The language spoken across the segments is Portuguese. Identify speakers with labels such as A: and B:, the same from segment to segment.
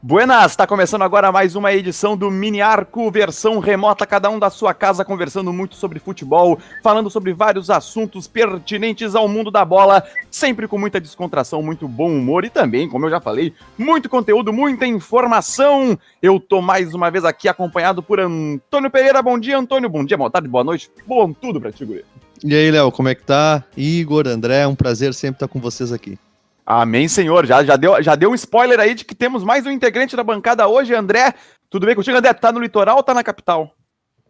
A: Buenas, está começando agora mais uma edição do Mini Arco, versão remota, cada um da sua casa, conversando muito sobre futebol, falando sobre vários assuntos pertinentes ao mundo da bola, sempre com muita descontração, muito bom humor e também, como eu já falei, muito conteúdo, muita informação. Eu tô mais uma vez aqui acompanhado por Antônio Pereira. Bom dia, Antônio. Bom dia, boa tarde, boa noite. Bom tudo pra ti, guri.
B: E aí, Léo, como é que tá? Igor, André, é um prazer sempre estar com vocês aqui.
A: Amém, Senhor. Já, já, deu, já deu um spoiler aí de que temos mais um integrante da bancada hoje, André. Tudo bem contigo, André? Tá no litoral ou tá na capital?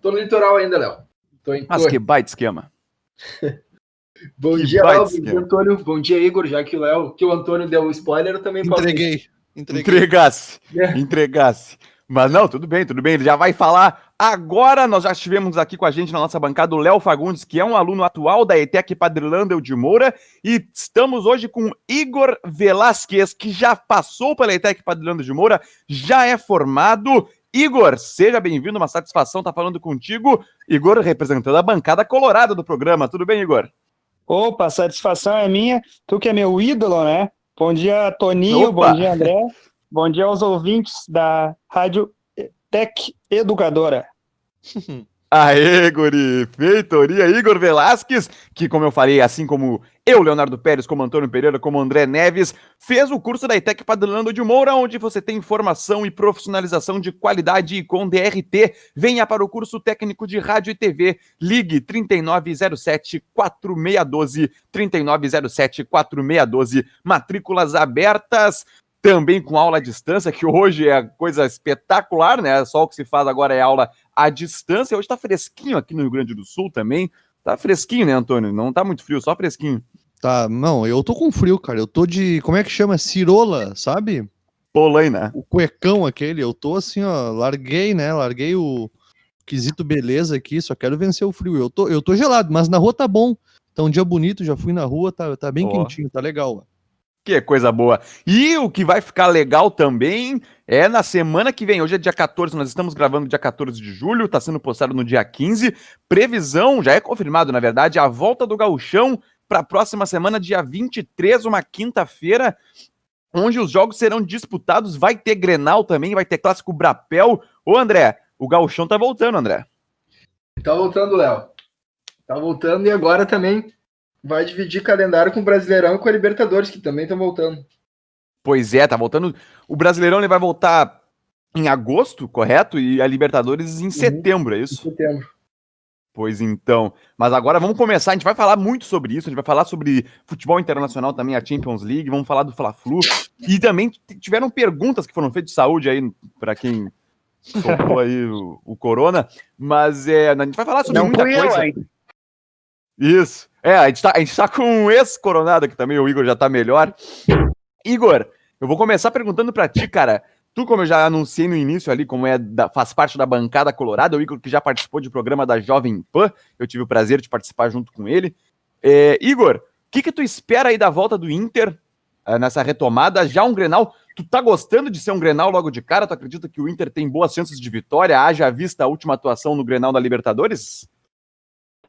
C: Tô no litoral ainda, Léo.
A: Tô em Mas que baita esquema.
C: bom que dia, Léo. Bom dia, Antônio. Bom dia, Igor. Já que o Léo, que o Antônio deu o spoiler, eu também
A: Entreguei. posso. Entreguei. Entregasse. É. Entregasse. Mas não, tudo bem, tudo bem. Ele já vai falar agora. Nós já estivemos aqui com a gente na nossa bancada o Léo Fagundes, que é um aluno atual da ETEC Padre de Moura. E estamos hoje com Igor Velasquez, que já passou pela ETEC Padre de Moura, já é formado. Igor, seja bem-vindo, uma satisfação estar falando contigo. Igor representando a bancada colorada do programa. Tudo bem, Igor?
D: Opa, satisfação é minha. Tu que é meu ídolo, né? Bom dia, Toninho. Opa. Bom dia, André. Bom dia aos ouvintes da Rádio Tech Educadora.
A: Aê, guri! Feitoria Igor Velasquez, que, como eu falei, assim como eu, Leonardo Pérez, como Antônio Pereira, como André Neves, fez o curso da ITEC Padrolando de Moura, onde você tem formação e profissionalização de qualidade com DRT. Venha para o curso técnico de rádio e TV. Ligue 3907-4612, 3907-4612, matrículas abertas também com aula à distância, que hoje é coisa espetacular, né? Só o que se faz agora é aula à distância. Hoje tá fresquinho aqui no Rio Grande do Sul também. Tá fresquinho, né, Antônio? Não tá muito frio, só fresquinho.
B: Tá, não, eu tô com frio, cara. Eu tô de. Como é que chama? Cirola, sabe?
A: Polaina.
B: O cuecão aquele. Eu tô assim, ó. Larguei, né? Larguei o quesito beleza aqui. Só quero vencer o frio. Eu tô, eu tô gelado, mas na rua tá bom. Tá um dia bonito, já fui na rua, tá, tá bem oh. quentinho, tá legal.
A: Que coisa boa. E o que vai ficar legal também é na semana que vem. Hoje é dia 14, nós estamos gravando dia 14 de julho, está sendo postado no dia 15. Previsão, já é confirmado, na verdade, a volta do Gauchão para a próxima semana, dia 23, uma quinta-feira, onde os jogos serão disputados. Vai ter Grenal também, vai ter clássico Brapel. Ô, André, o Gauchão tá voltando, André.
C: Tá voltando, Léo. Tá voltando e agora também vai dividir calendário com o Brasileirão e com a Libertadores, que também estão voltando.
A: Pois é, tá voltando. O Brasileirão ele vai voltar em agosto, correto? E a Libertadores em uhum. setembro, é isso?
C: Em setembro.
A: Pois então. Mas agora vamos começar. A gente vai falar muito sobre isso. A gente vai falar sobre futebol internacional também, a Champions League. Vamos falar do Fla-Flu. E também tiveram perguntas que foram feitas de saúde aí, para quem soltou aí o, o, Corona. Mas é, a gente vai falar sobre Não muita coisa. Eu, isso. É, a gente tá, a gente tá com um ex-coronado aqui também, o Igor já tá melhor. Igor, eu vou começar perguntando para ti, cara. Tu, como eu já anunciei no início ali, como é da, faz parte da bancada colorada, o Igor que já participou de programa da Jovem Pan, eu tive o prazer de participar junto com ele. É, Igor, o que, que tu espera aí da volta do Inter é, nessa retomada? Já um Grenal, tu tá gostando de ser um Grenal logo de cara? Tu acredita que o Inter tem boas chances de vitória, haja vista a última atuação no Grenal da Libertadores?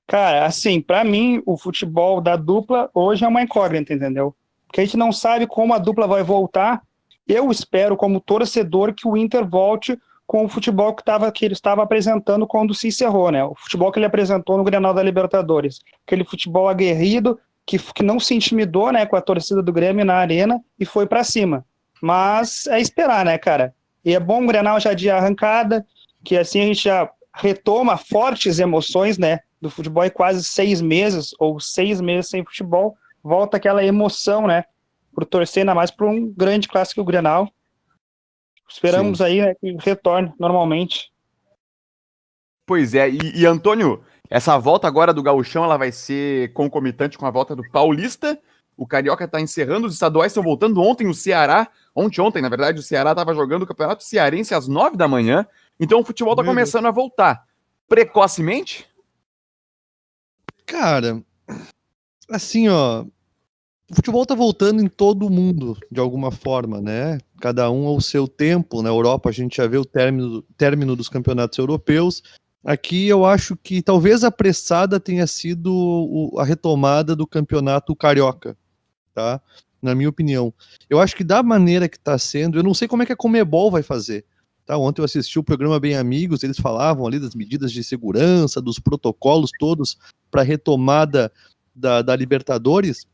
D: Cara, assim, para mim, o futebol da dupla hoje é uma incógnita, entendeu? Porque a gente não sabe como a dupla vai voltar. Eu espero, como torcedor, que o Inter volte com o futebol que, tava, que ele estava apresentando quando se encerrou, né? O futebol que ele apresentou no Grenal da Libertadores. Aquele futebol aguerrido, que, que não se intimidou né, com a torcida do Grêmio na arena e foi para cima. Mas é esperar, né, cara? E é bom o Grenal já de arrancada, que assim a gente já retoma fortes emoções, né? Do futebol em quase seis meses, ou seis meses sem futebol, volta aquela emoção, né? Por torcer ainda mais para um grande clássico Grenal. Esperamos Sim. aí né, que retorne normalmente.
A: Pois é, e, e, Antônio, essa volta agora do Gauchão ela vai ser concomitante com a volta do Paulista. O Carioca está encerrando, os estaduais estão voltando. Ontem o Ceará, ontem, ontem, na verdade, o Ceará estava jogando o Campeonato Cearense às nove da manhã. Então o futebol está começando a voltar. Precocemente?
B: Cara, assim, ó. O futebol tá voltando em todo o mundo, de alguma forma, né? Cada um ao seu tempo. Na Europa, a gente já vê o término, término dos campeonatos europeus. Aqui eu acho que talvez apressada tenha sido o, a retomada do campeonato carioca, tá? na minha opinião. Eu acho que da maneira que está sendo, eu não sei como é que a Comebol vai fazer. Tá? Ontem eu assisti o programa Bem Amigos, eles falavam ali das medidas de segurança, dos protocolos todos para retomada da, da Libertadores.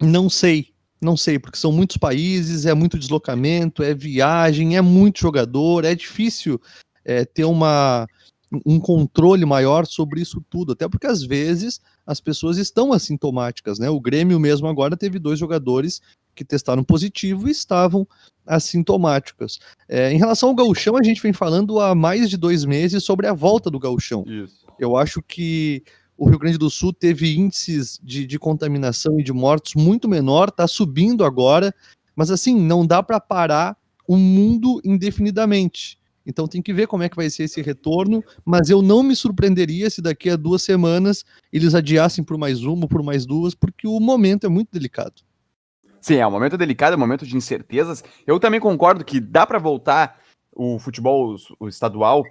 B: Não sei, não sei, porque são muitos países, é muito deslocamento, é viagem, é muito jogador, é difícil é, ter uma, um controle maior sobre isso tudo, até porque às vezes as pessoas estão assintomáticas, né? O Grêmio mesmo agora teve dois jogadores que testaram positivo e estavam assintomáticos. É, em relação ao gauchão, a gente vem falando há mais de dois meses sobre a volta do gauchão. Isso. Eu acho que o Rio Grande do Sul teve índices de, de contaminação e de mortos muito menor, está subindo agora, mas assim, não dá para parar o mundo indefinidamente. Então tem que ver como é que vai ser esse retorno, mas eu não me surpreenderia se daqui a duas semanas eles adiassem por mais uma, por mais duas, porque o momento é muito delicado.
A: Sim, é um momento delicado, é um momento de incertezas. Eu também concordo que dá para voltar o futebol o estadual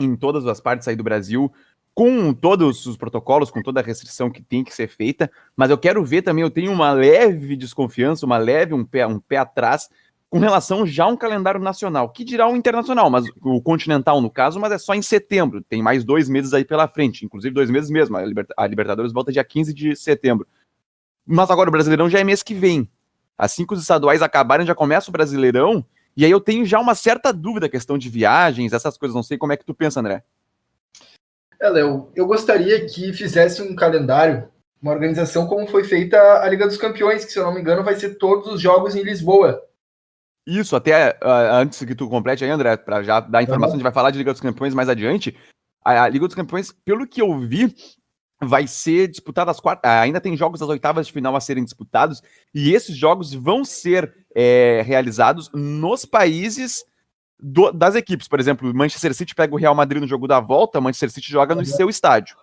A: em todas as partes aí do Brasil, com todos os protocolos, com toda a restrição que tem que ser feita, mas eu quero ver também, eu tenho uma leve desconfiança, uma leve, um pé, um pé atrás com relação já a um calendário nacional, que dirá o internacional, mas o continental no caso, mas é só em setembro, tem mais dois meses aí pela frente, inclusive dois meses mesmo, a, Libertadores volta dia 15 de setembro. Mas agora o Brasileirão já é mês que vem. Assim que os estaduais acabarem, já começa o Brasileirão, e aí eu tenho já uma certa dúvida, questão de viagens, essas coisas, não sei como é que tu pensa, André.
C: É, Léo, eu gostaria que fizesse um calendário, uma organização como foi feita a Liga dos Campeões, que se eu não me engano vai ser todos os jogos em Lisboa.
A: Isso, até uh, antes que tu complete aí, André, para já dar informação, uhum. a gente vai falar de Liga dos Campeões mais adiante. A, a, Liga dos Campeões, pelo que eu vi, vai ser disputada as quartas. Ah, ainda tem jogos das oitavas de final a serem disputados, e esses jogos vão ser é, realizados nos países do, das equipes. Por exemplo, Manchester City pega o Real Madrid no jogo da volta, Manchester City joga no seu estádio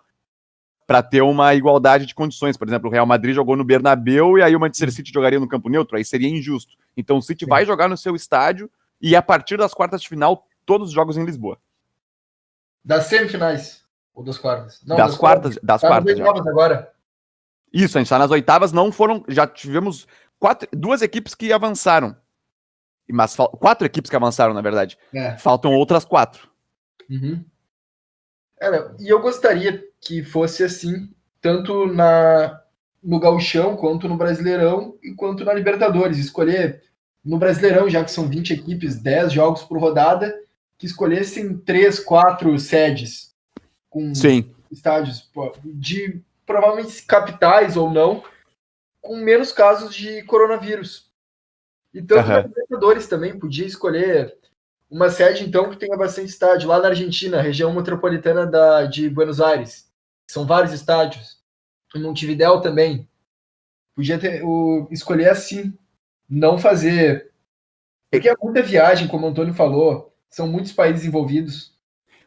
A: para ter uma igualdade de condições. Por exemplo, o Real Madrid jogou no Bernabéu e aí o Manchester City jogaria no campo neutro, aí seria injusto. Então o City Sim. vai jogar no seu estádio e a partir das quartas de final, todos os jogos em Lisboa.
C: Das semifinais ou das quartas?
A: Não, das, das quartas, quartas, das tá
C: quartas. agora.
A: Isso, a gente está nas oitavas, não foram, já tivemos quatro, duas equipes que avançaram. Mas quatro equipes que avançaram, na verdade. É. Faltam outras quatro.
C: Uhum. É, e eu gostaria que fosse assim, tanto na no Gauchão, quanto no Brasileirão e quanto na Libertadores. Escolher no Brasileirão, já que são 20 equipes, 10 jogos por rodada, que escolhessem 3, 4 sedes com
A: Sim.
C: estádios de provavelmente capitais ou não, com menos casos de coronavírus. E tanto uhum. Libertadores também podia escolher uma sede, então, que tenha bastante estádio. Lá na Argentina, região metropolitana da, de Buenos Aires. São vários estádios. Em Montevidéu também. Podia ter, o, escolher assim. Não fazer. Porque é muita viagem, como o Antônio falou. São muitos países envolvidos.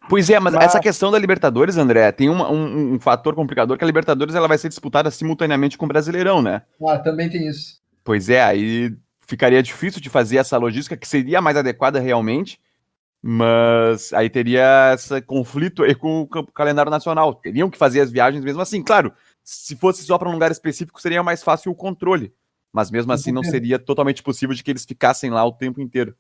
A: Pois é, mas, mas, essa questão da Libertadores, André, tem uma, um, um, fator complicador que a Libertadores ela vai ser disputada simultaneamente com o Brasileirão, né?
C: Ah, também tem isso.
A: Pois é, aí ficaria difícil de fazer essa logística, que seria mais adequada realmente, mas aí teria esse conflito aí com o calendário nacional. Teriam que fazer as viagens mesmo assim. Claro, se fosse só para um lugar específico, seria mais fácil o controle. Mas mesmo assim, não seria totalmente possível de que eles ficassem lá o tempo inteiro.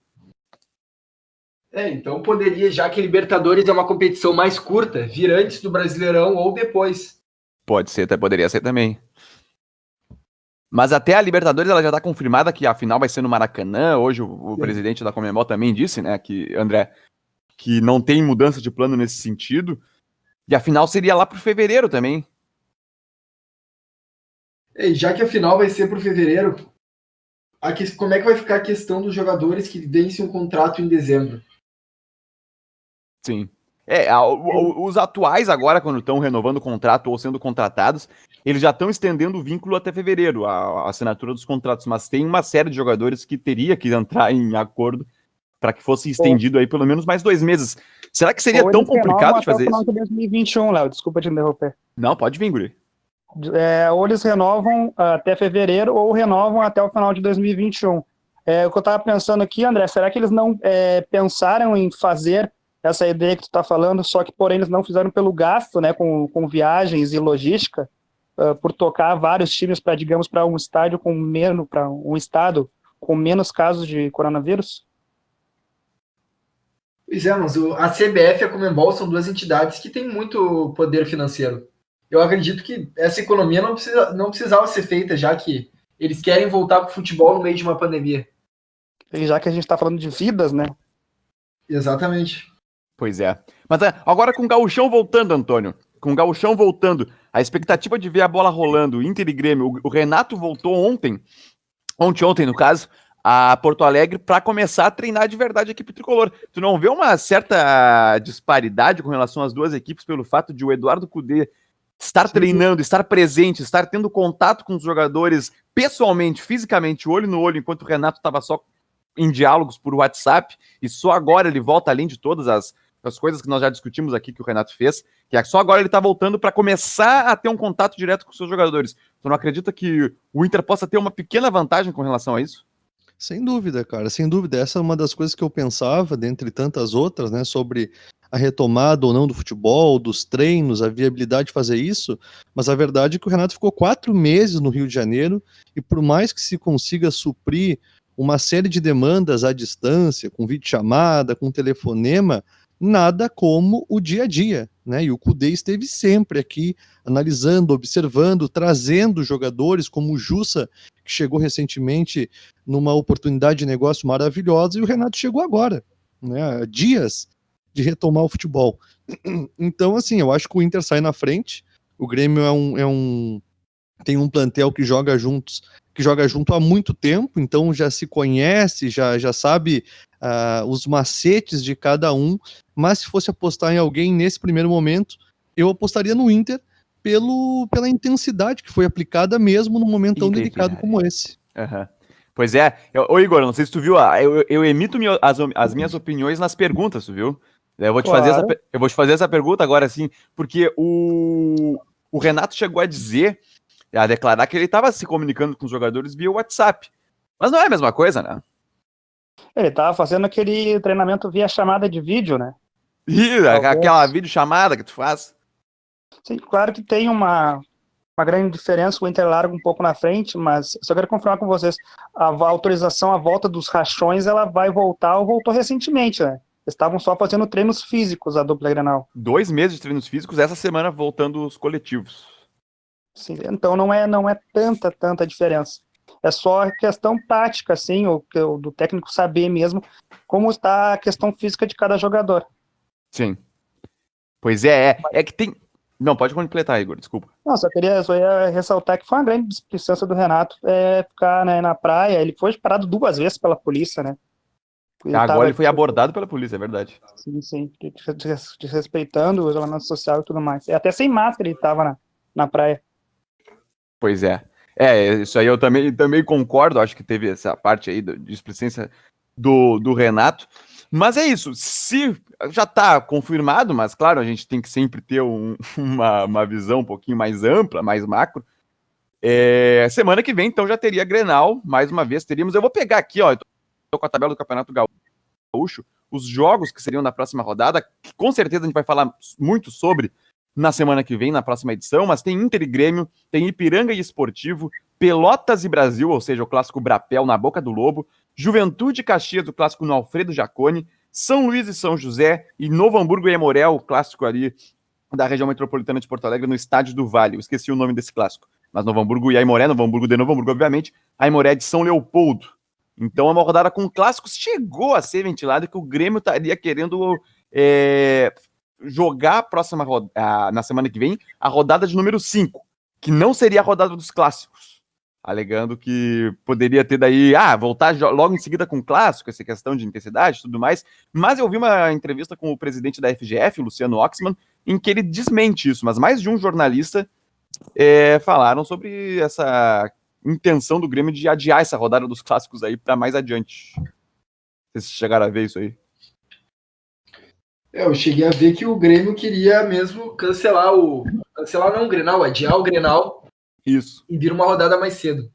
C: É, então poderia, já que Libertadores é uma competição mais curta, vir antes do Brasileirão ou depois.
A: Pode ser, até poderia ser também. Mas até a Libertadores ela já está confirmada que a final vai ser no Maracanã. Hoje o, o presidente da Comembol também disse, né, que André, que não tem mudança de plano nesse sentido. E a final seria lá para fevereiro também.
C: E já que a final vai ser para fevereiro, que, como é que vai ficar a questão dos jogadores que vencem um contrato em dezembro?
A: Sim. É, os atuais agora, quando estão renovando o contrato ou sendo contratados, eles já estão estendendo o vínculo até fevereiro, a, a, assinatura dos contratos, mas tem uma série de jogadores que teria que entrar em acordo para que fosse estendido aí pelo menos mais dois meses. Será que seria tão complicado de fazer o
D: isso? De 2021, Léo, desculpa te interromper.
A: Não, pode vir, Guri.
D: É, ou eles renovam até fevereiro ou renovam até o final de 2021. É, o que eu estava pensando aqui, André, será que eles não é, pensaram em fazer essa ideia que tu está falando, só que porém eles não fizeram pelo gasto, né, com, com viagens e logística, uh, por tocar vários times para, digamos, para um estádio com menos, para um estado com menos casos de coronavírus?
C: Pois é, mas a CBF e a Comembol são duas entidades que têm muito poder financeiro. Eu acredito que essa economia não, precisa, não precisava ser feita, já que eles querem voltar para o futebol no meio de uma pandemia.
D: E já que a gente está falando de vidas, né?
C: Exatamente.
A: Pois é. Mas é, agora com o Gauchão voltando, Antônio. Com o Gauchão voltando, a expectativa de ver a bola rolando, Inter e Grêmio. O, Renato voltou ontem, ontem, ontem no caso, a Porto Alegre para começar a treinar de verdade a equipe tricolor. Tu não vê uma certa disparidade com relação às duas equipes pelo fato de o Eduardo Cudê estar Sim. treinando, estar presente, estar tendo contato com os jogadores pessoalmente, fisicamente, olho no olho, enquanto o Renato estava só em diálogos por WhatsApp e só agora ele volta além de todas as, as coisas que nós já discutimos aqui que o Renato fez, que é só agora ele está voltando para começar a ter um contato direto com os seus jogadores. Tu não acredita que o Inter possa ter uma pequena vantagem com relação a isso?
B: Sem dúvida, cara, sem dúvida. Essa é uma das coisas que eu pensava, dentre tantas outras, né, sobre a retomada ou não do futebol, dos treinos, a viabilidade de fazer isso, mas a verdade é que o Renato ficou quatro meses no Rio de Janeiro e por mais que se consiga suprir uma série de demandas à distância, com vídeo chamada, com telefonema, nada como o dia a dia, né? E o Cudê esteve sempre aqui analisando, observando, trazendo jogadores como o Jussa, que chegou recentemente numa oportunidade de negócio maravilhosa, e o Renato chegou agora, né? Dias de retomar o futebol. Então, assim, eu acho que o Inter sai na frente. O Grêmio é um, é um tem um plantel que joga juntos, que joga junto há muito tempo, então já se conhece, já, já sabe uh, os macetes de cada um. Mas se fosse apostar em alguém nesse primeiro momento, eu apostaria no Inter pelo, pela intensidade que foi aplicada mesmo num momento tão delicado como esse.
A: Uhum. Pois é. Eu, ô Igor, não sei se tu viu, ah, eu, eu emito as, as minhas opiniões nas perguntas, tu viu? Eu vou, te claro. fazer essa, eu vou te fazer essa pergunta agora sim, porque o, o Renato chegou a dizer, a declarar que ele estava se comunicando com os jogadores via WhatsApp. Mas não é a mesma coisa, né?
D: Ele estava fazendo aquele treinamento via chamada de vídeo, né?
A: Ih, aquela videochamada que tu faz.
D: Sim, claro que tem uma, uma grande diferença, o Inter larga um pouco na frente, mas só quero confirmar com vocês, a, autorização à volta dos rachões, ela vai voltar ou voltou recentemente, né? Estavam só fazendo treinos físicos a dupla Grenal.
A: Dois meses de treinos físicos, essa semana voltando os coletivos.
D: Sim, então não é, não é tanta, tanta diferença. É só questão tática, assim, o, do técnico saber mesmo como está a questão física de cada jogador.
A: Sim. Pois é, é, é que tem, não, pode completar, Igor, desculpa.
D: Não, só queria, só ia ressaltar que foi uma grande displicência do Renato é, ficar né, na praia. Ele foi parado duas vezes pela polícia, né?
A: Ele Agora tava, ele foi abordado pela polícia, é verdade.
D: Sim, sim. Desrespeitando o isolamento social e tudo mais. E até sem máscara ele estava na, na praia.
A: Pois é. É, isso aí eu também, também concordo. Acho que teve essa parte aí de displicência do, do Renato. Mas é isso. Se já está confirmado, mas claro, a gente tem que sempre ter um, uma, uma visão um pouquinho mais ampla, mais macro. É, semana que vem, então, já teria Grenal, mais uma vez teríamos. Eu vou pegar aqui, ó, eu com a tabela do Campeonato Gaúcho, os jogos que seriam na próxima rodada, que com certeza a gente vai falar muito sobre na semana que vem, na próxima edição, mas tem Inter e Grêmio, tem Ipiranga e Esportivo, Pelotas e Brasil, ou seja, o clássico Brapel na boca do Lobo, Juventude Caxias, o clássico no Alfredo Jacone, São Luís e São José e Novo Hamburgo e Emorel, o clássico ali da região metropolitana de Porto Alegre, no Estádio do Vale. Eu esqueci o nome desse clássico. Mas Novo Hamburgo e Aimoré, Novo Hamburgo de Novo Hamburgo, obviamente, Aimoré de São Leopoldo. Então é uma rodada com clássicos. Chegou a ser ventilado que o Grêmio estaria querendo é, jogar a próxima na semana que vem a rodada de número 5, que não seria a rodada dos clássicos alegando que poderia ter daí, ah, voltar logo em seguida com o clássico, essa questão de intensidade e tudo mais. Mas eu vi uma entrevista com o presidente da FGF, Luciano Oxman, em que ele desmente isso, mas mais de um jornalista é, falaram sobre essa intenção do Grêmio de adiar essa rodada dos clássicos aí para mais adiante. Vocês chegaram a ver isso aí?
C: É, eu cheguei a ver que o Grêmio queria mesmo cancelar o. Cancelar não o Grenal, adiar o Grenal
A: isso.
C: E vir uma rodada mais cedo.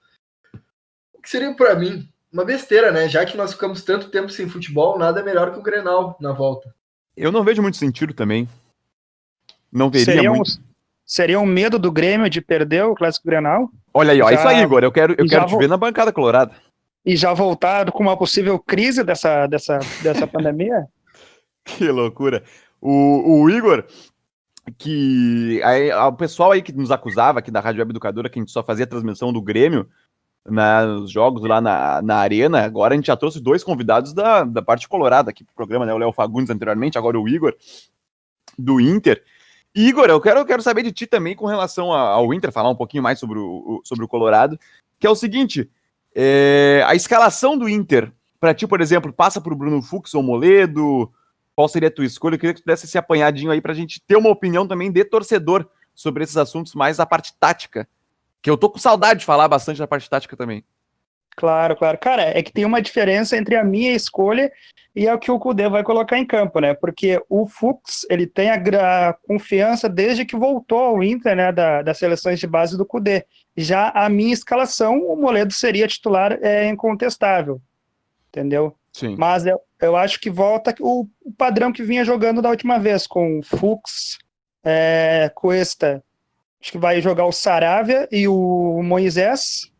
C: O que seria para mim uma besteira, né? Já que nós ficamos tanto tempo sem futebol, nada é melhor que o Grenal na volta.
A: Eu não vejo muito sentido também. Não veria
D: seria
A: muito.
D: Um, seria um medo do Grêmio de perder o Clássico Grenal.
A: Olha aí, ó,
D: Já-
A: isso aí, Igor. Eu quero, eu quero te
D: vou-
A: ver na bancada colorada.
D: E já voltar com uma possível crise dessa, dessa, dessa pandemia?
A: Que loucura. O, o Igor, que aí, a- o pessoal aí que nos acusava aqui da Rádio Web Educadora que a gente só fazia transmissão do Grêmio na- nos jogos lá na, na arena, agora a gente já trouxe dois convidados da, da parte colorada aqui pro programa, né? O Léo Fagundes anteriormente, agora o Igor, do Inter. Igor, eu quero, eu quero saber de ti também com relação ao Inter, falar um pouquinho mais sobre o, o- sobre o Colorado, que é o seguinte, é, a escalação do Inter, para ti, por exemplo, passa por Bruno Fux ou Moledo, qual seria a tua escolha? Eu queria que tu desse esse apanhadinho aí pra gente ter uma opinião também de torcedor sobre esses assuntos, mais a parte tática. Que eu tô com saudade de falar bastante da parte tática também.
D: Claro, claro. Cara, é que tem uma diferença entre a minha escolha e é o que o Cudê vai colocar em campo, né? Porque o Fux, ele tem a, gra- confiança desde que voltou ao Inter, né, da, das seleções de base do Cudê. Já a minha escalação, o Moledo seria titular é incontestável, entendeu?
A: Sim.
D: Mas eu, eu acho que volta o, o padrão que vinha jogando da última vez, com Fux, é, Cuesta, acho que vai jogar o Saravia e o Moisés.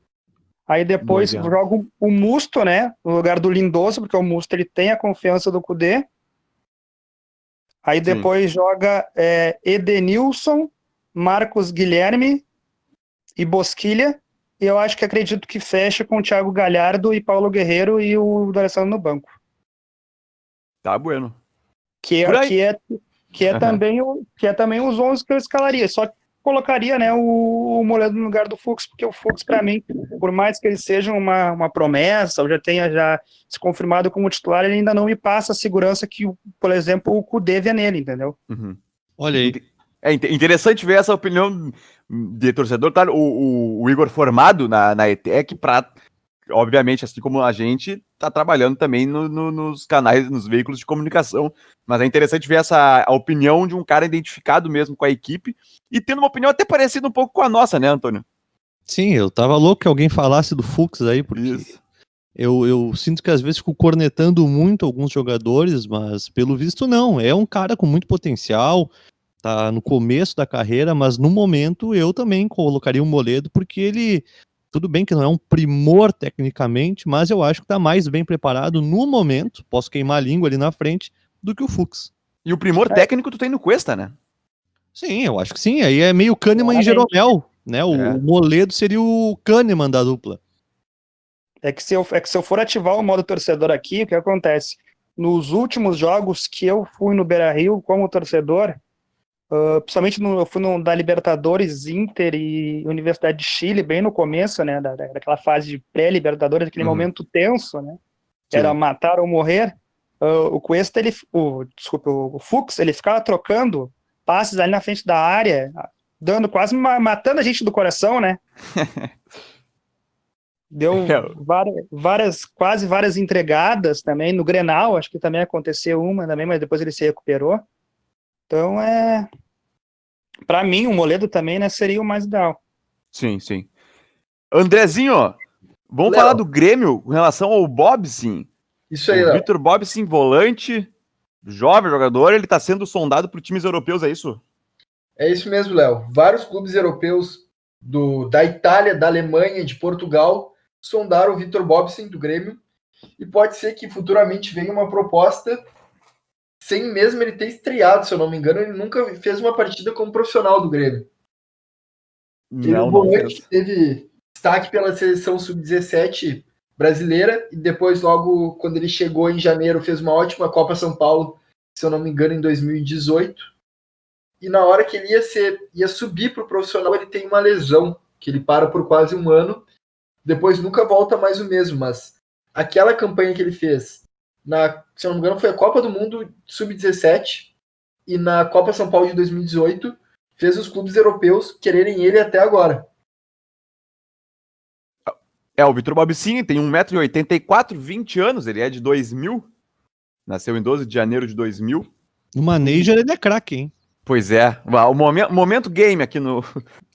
D: Aí depois
A: Moisés.
D: joga o- Musto, né? No lugar do Lindoso, porque o Musto ele tem a confiança do Cudê. Aí depois joga é, Edenilson, Marcos Guilherme e Bosquilha. E eu acho que acredito que fecha com o Thiago Galhardo e Paulo Guerreiro e o D'Alessandro no banco.
A: Tá bueno.
D: Que é, que é, que é,
A: Aham.
D: também, o, que é também os 11 que eu escalaria. Só que colocaria né, o, o Moledo no lugar do Fux, porque o Fux, para mim, por mais que ele seja uma, uma promessa, ou já tenha já se confirmado como titular, ele ainda não me passa a segurança que, por exemplo, o Kudê vê nele, entendeu?
A: Uhum.
B: Olha aí.
A: É inte- interessante ver essa opinião de torcedor, tá? O, o- o Igor formado na, na ETEC, pra, obviamente, assim como a gente, tá trabalhando também no- no- nos canais, nos veículos de comunicação. Mas é interessante ver essa a opinião de um cara identificado mesmo com a equipe e tendo uma opinião até parecida um pouco com a nossa, né, Antônio?
B: Sim, eu tava louco que alguém falasse do Fux aí, porque
A: Isso.
B: eu, eu sinto que às vezes fico cornetando muito alguns jogadores, mas pelo visto não. É um cara com muito potencial, tá no começo da carreira, mas no momento eu também colocaria o Moledo, porque ele, tudo bem que não é um primor tecnicamente, mas eu acho que tá mais bem preparado no momento, posso queimar a língua ali na frente, do que o Fux.
A: E o primor
D: É.
A: técnico tu tem no Cuesta, né?
B: Sim, eu acho que sim. Aí é meio Kahneman e
D: Claramente.
B: Jeromel, né? O,
A: É.
B: o Moledo seria o Kahneman da dupla.
D: É que, se eu, é que se eu for ativar o modo torcedor aqui, o que acontece? Nos últimos jogos que eu fui no Beira Rio como torcedor, ah, principalmente no, eu fui no, da Libertadores, Inter e Universidade de Chile, bem no começo, né? Da, da- daquela fase de pré-Libertadores, aquele
A: Uhum.
D: momento tenso, né?
A: Sim.
D: Era matar ou morrer. Ah, o Cuesta, ele, o, desculpa, o, Fux, ele ficava trocando passes ali na frente da área, dando quase ma- matando a gente do coração, né? Deu
A: É.
D: várias, várias, quase várias entregadas também. No Grenal, acho que também aconteceu uma também, mas depois ele se recuperou. Então é. Pra mim, o Moledo também, né, seria o mais ideal.
A: Sim, sim. Andrezinho, ó, vamos
C: Léo.
A: falar do Grêmio com relação ao Bobsin.
C: Isso aí,
A: o
C: Léo.
A: Vitor Bobsin, volante, jovem jogador, ele tá sendo sondado por times europeus, é isso?
C: É isso mesmo, Léo. Vários clubes europeus do, da Itália, da Alemanha, de Portugal sondaram o Vitor Bobson do Grêmio e pode ser que futuramente venha uma proposta sem mesmo ele ter estreado, se eu não me engano, ele nunca fez uma partida como profissional do Grêmio. Ele
A: Não, não fez.
C: teve destaque pela seleção sub-17 brasileira e depois, logo quando ele chegou em janeiro, fez uma ótima Copa São Paulo, se eu não me engano, em 2018. E na hora que ele ia, ser, ia subir para o profissional, ele tem uma lesão, que ele para por quase um ano, depois nunca volta mais o mesmo. Mas aquela campanha que ele fez, na, se eu não me engano, foi a Copa do Mundo sub-17 e na Copa São Paulo de 2018 fez os clubes europeus quererem ele até agora.
A: É, o Vitor Bobsin tem 1,84m, 20 anos, ele é de 2000, nasceu em 12 de janeiro de 2000.
B: No Manager ele é craque, hein?
A: Pois é, o momento, momento game aqui no...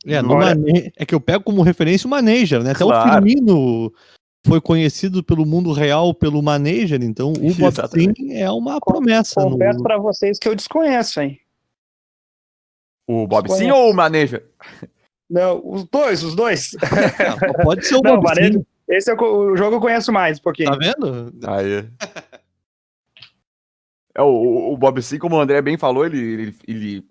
B: É, no Mane- é que eu pego como referência o Manager, né? Até o
A: Claro.
B: Firmino foi conhecido pelo mundo real pelo Manager, então o Bobsin
A: Exatamente.
B: é uma promessa. no-
D: Confesso pra vocês que eu desconheço, hein?
A: O Bob sim ou o Maneja?
D: Não, os dois, os dois.
B: Não, pode ser o
D: Não,
B: Bob Sim,
D: esse é o, o jogo que eu conheço mais, um pouquinho.
B: tá vendo?
A: Aí. É, o, o Bob sim, como o André bem falou, ele, ele, ele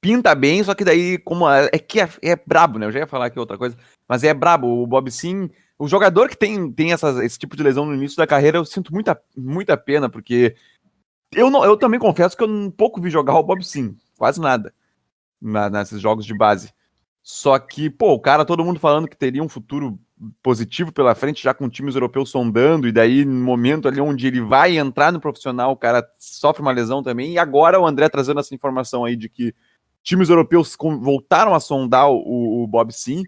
A: pinta bem, só que daí, como é, é que é, é brabo, né? Eu já ia falar aqui outra coisa, mas é brabo. O Bob sim, o jogador que tem, tem essas, esse tipo de lesão no início da carreira, eu sinto muita, muita pena, porque eu, não, eu também confesso que eu um pouco vi jogar o Bob sim, quase nada, na, nesses jogos de base. Só que, pô, o cara, todo mundo falando que teria um futuro positivo pela frente, já com times europeus sondando, e daí, no momento ali onde ele vai entrar no profissional, o cara sofre uma lesão também, e agora o André trazendo essa informação aí de que times europeus voltaram a sondar o, o Bob Sim,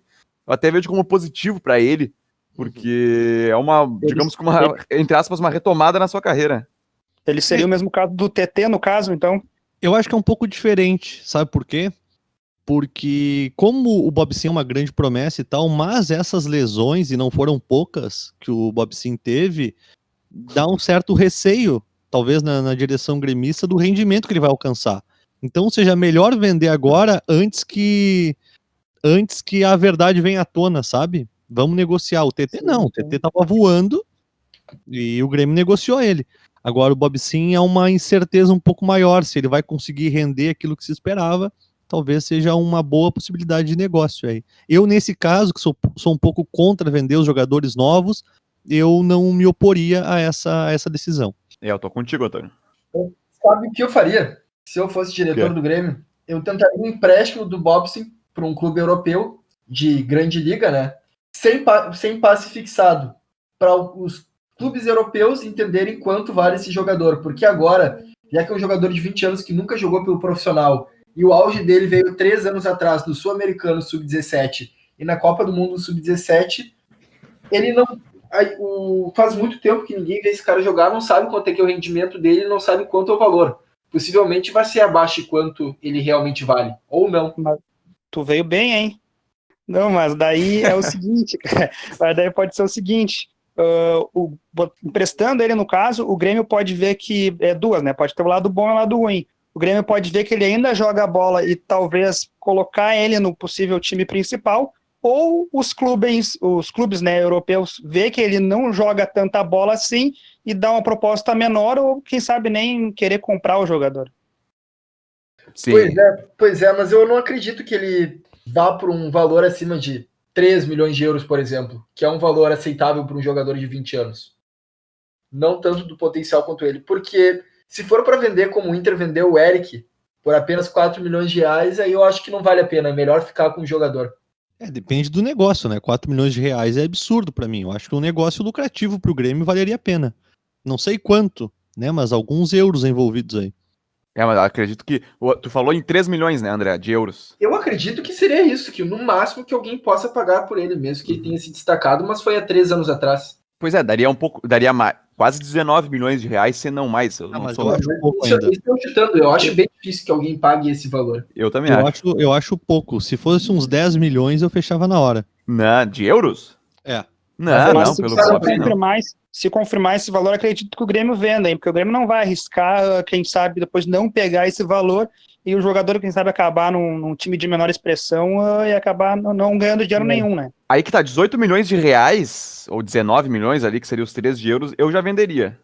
A: eu até vejo como positivo para ele, porque é uma, digamos que uma, entre aspas, uma retomada na sua carreira.
D: Ele seria o mesmo caso do TT, no caso, então.
B: Eu acho que é um pouco diferente, sabe por quê? Porque como o Bob Sim é uma grande promessa e tal, mas essas lesões, e não foram poucas que o Bob Sim teve, dá um certo receio, talvez na, na direção gremista, do rendimento que ele vai alcançar. Então seja melhor vender agora antes que antes que a verdade venha à tona, sabe? Vamos negociar. O TT não, o TT tava voando e o Grêmio negociou ele. Agora o Bob Sim é uma incerteza um pouco maior, se ele vai conseguir render aquilo que se esperava, talvez seja uma boa possibilidade de negócio aí. Eu, nesse caso, que sou, sou um pouco contra vender os jogadores novos, eu não me oporia a essa, a essa decisão.
A: É, eu tô contigo, Antônio.
C: Sabe o que eu faria se eu fosse diretor do Grêmio? Eu tentaria um empréstimo do Bobson para um clube europeu de grande liga, né? Sem, pa- sem passe fixado. Para os clubes europeus entenderem quanto vale esse jogador. Porque agora, já que é um jogador de 20 anos que nunca jogou pelo profissional e o auge dele veio três anos atrás no Sul-Americano Sub-17 e na Copa do Mundo Sub-17, ele não. o- faz muito tempo que ninguém vê esse cara jogar, não sabe quanto é que é o rendimento dele, não sabe quanto é o valor. Possivelmente vai ser abaixo de quanto ele realmente vale. Ou não.
D: Tu veio bem, hein? Não, mas daí é o seguinte, cara. Mas daí pode ser o seguinte. ah, o- emprestando ele, no caso, o Grêmio pode ver que é duas, né? Pode ter o lado bom e o lado ruim. O Grêmio pode ver que ele ainda joga a bola e talvez colocar ele no possível time principal, ou os clubes, os clubes né, europeus ver que ele não joga tanta bola assim e dar uma proposta menor, ou quem sabe nem querer comprar o jogador.
A: Sim.
C: Pois é, pois é, mas eu não acredito que ele vá por um valor acima de 3 milhões de euros, por exemplo, que é um valor aceitável para um jogador de 20 anos. Não tanto do potencial quanto ele. Porque se for para vender como o Inter vendeu o Eric por apenas 4 milhões de reais, aí eu acho que não vale a pena. É melhor ficar com o jogador.
B: É, depende do negócio, né? 4 milhões de reais é absurdo pra mim. Eu acho que um negócio lucrativo pro Grêmio valeria a pena. Não sei quanto, né? Mas alguns euros envolvidos aí.
A: É, mas eu acredito que. o- Tu falou em 3 milhões, né, André? De euros.
C: Eu acredito que seria isso, que no máximo que alguém possa pagar por ele, mesmo que ele tenha se destacado, mas foi há três anos atrás.
A: Pois é, daria um pouco. Daria mais, quase 19 milhões de reais, se não mais. Eu,
B: Ah,
A: não
B: mas
A: sou-
B: eu acho pouco
C: Isso,
B: ainda.
C: isso eu chutando, eu acho bem difícil que alguém pague esse valor.
A: eu também
B: Eu
A: acho.
B: acho, eu acho pouco. Se fosse uns 10 milhões, eu fechava na hora.
A: Não, de euros?
B: É.
A: Não,
C: Mas
A: não,
D: Mas
A: pelo
D: confirmar, esse- se confirmar esse valor, acredito que o Grêmio venda, hein? Porque o Grêmio não vai arriscar, ah, quem sabe, depois não pegar esse valor e o jogador, quem sabe, acabar num, num time de menor expressão ah, e acabar não, não ganhando dinheiro
C: É.
D: nenhum, né?
A: Aí que tá, 18 milhões de reais, ou 19 milhões ali, que seria os 3 de euros, eu já venderia.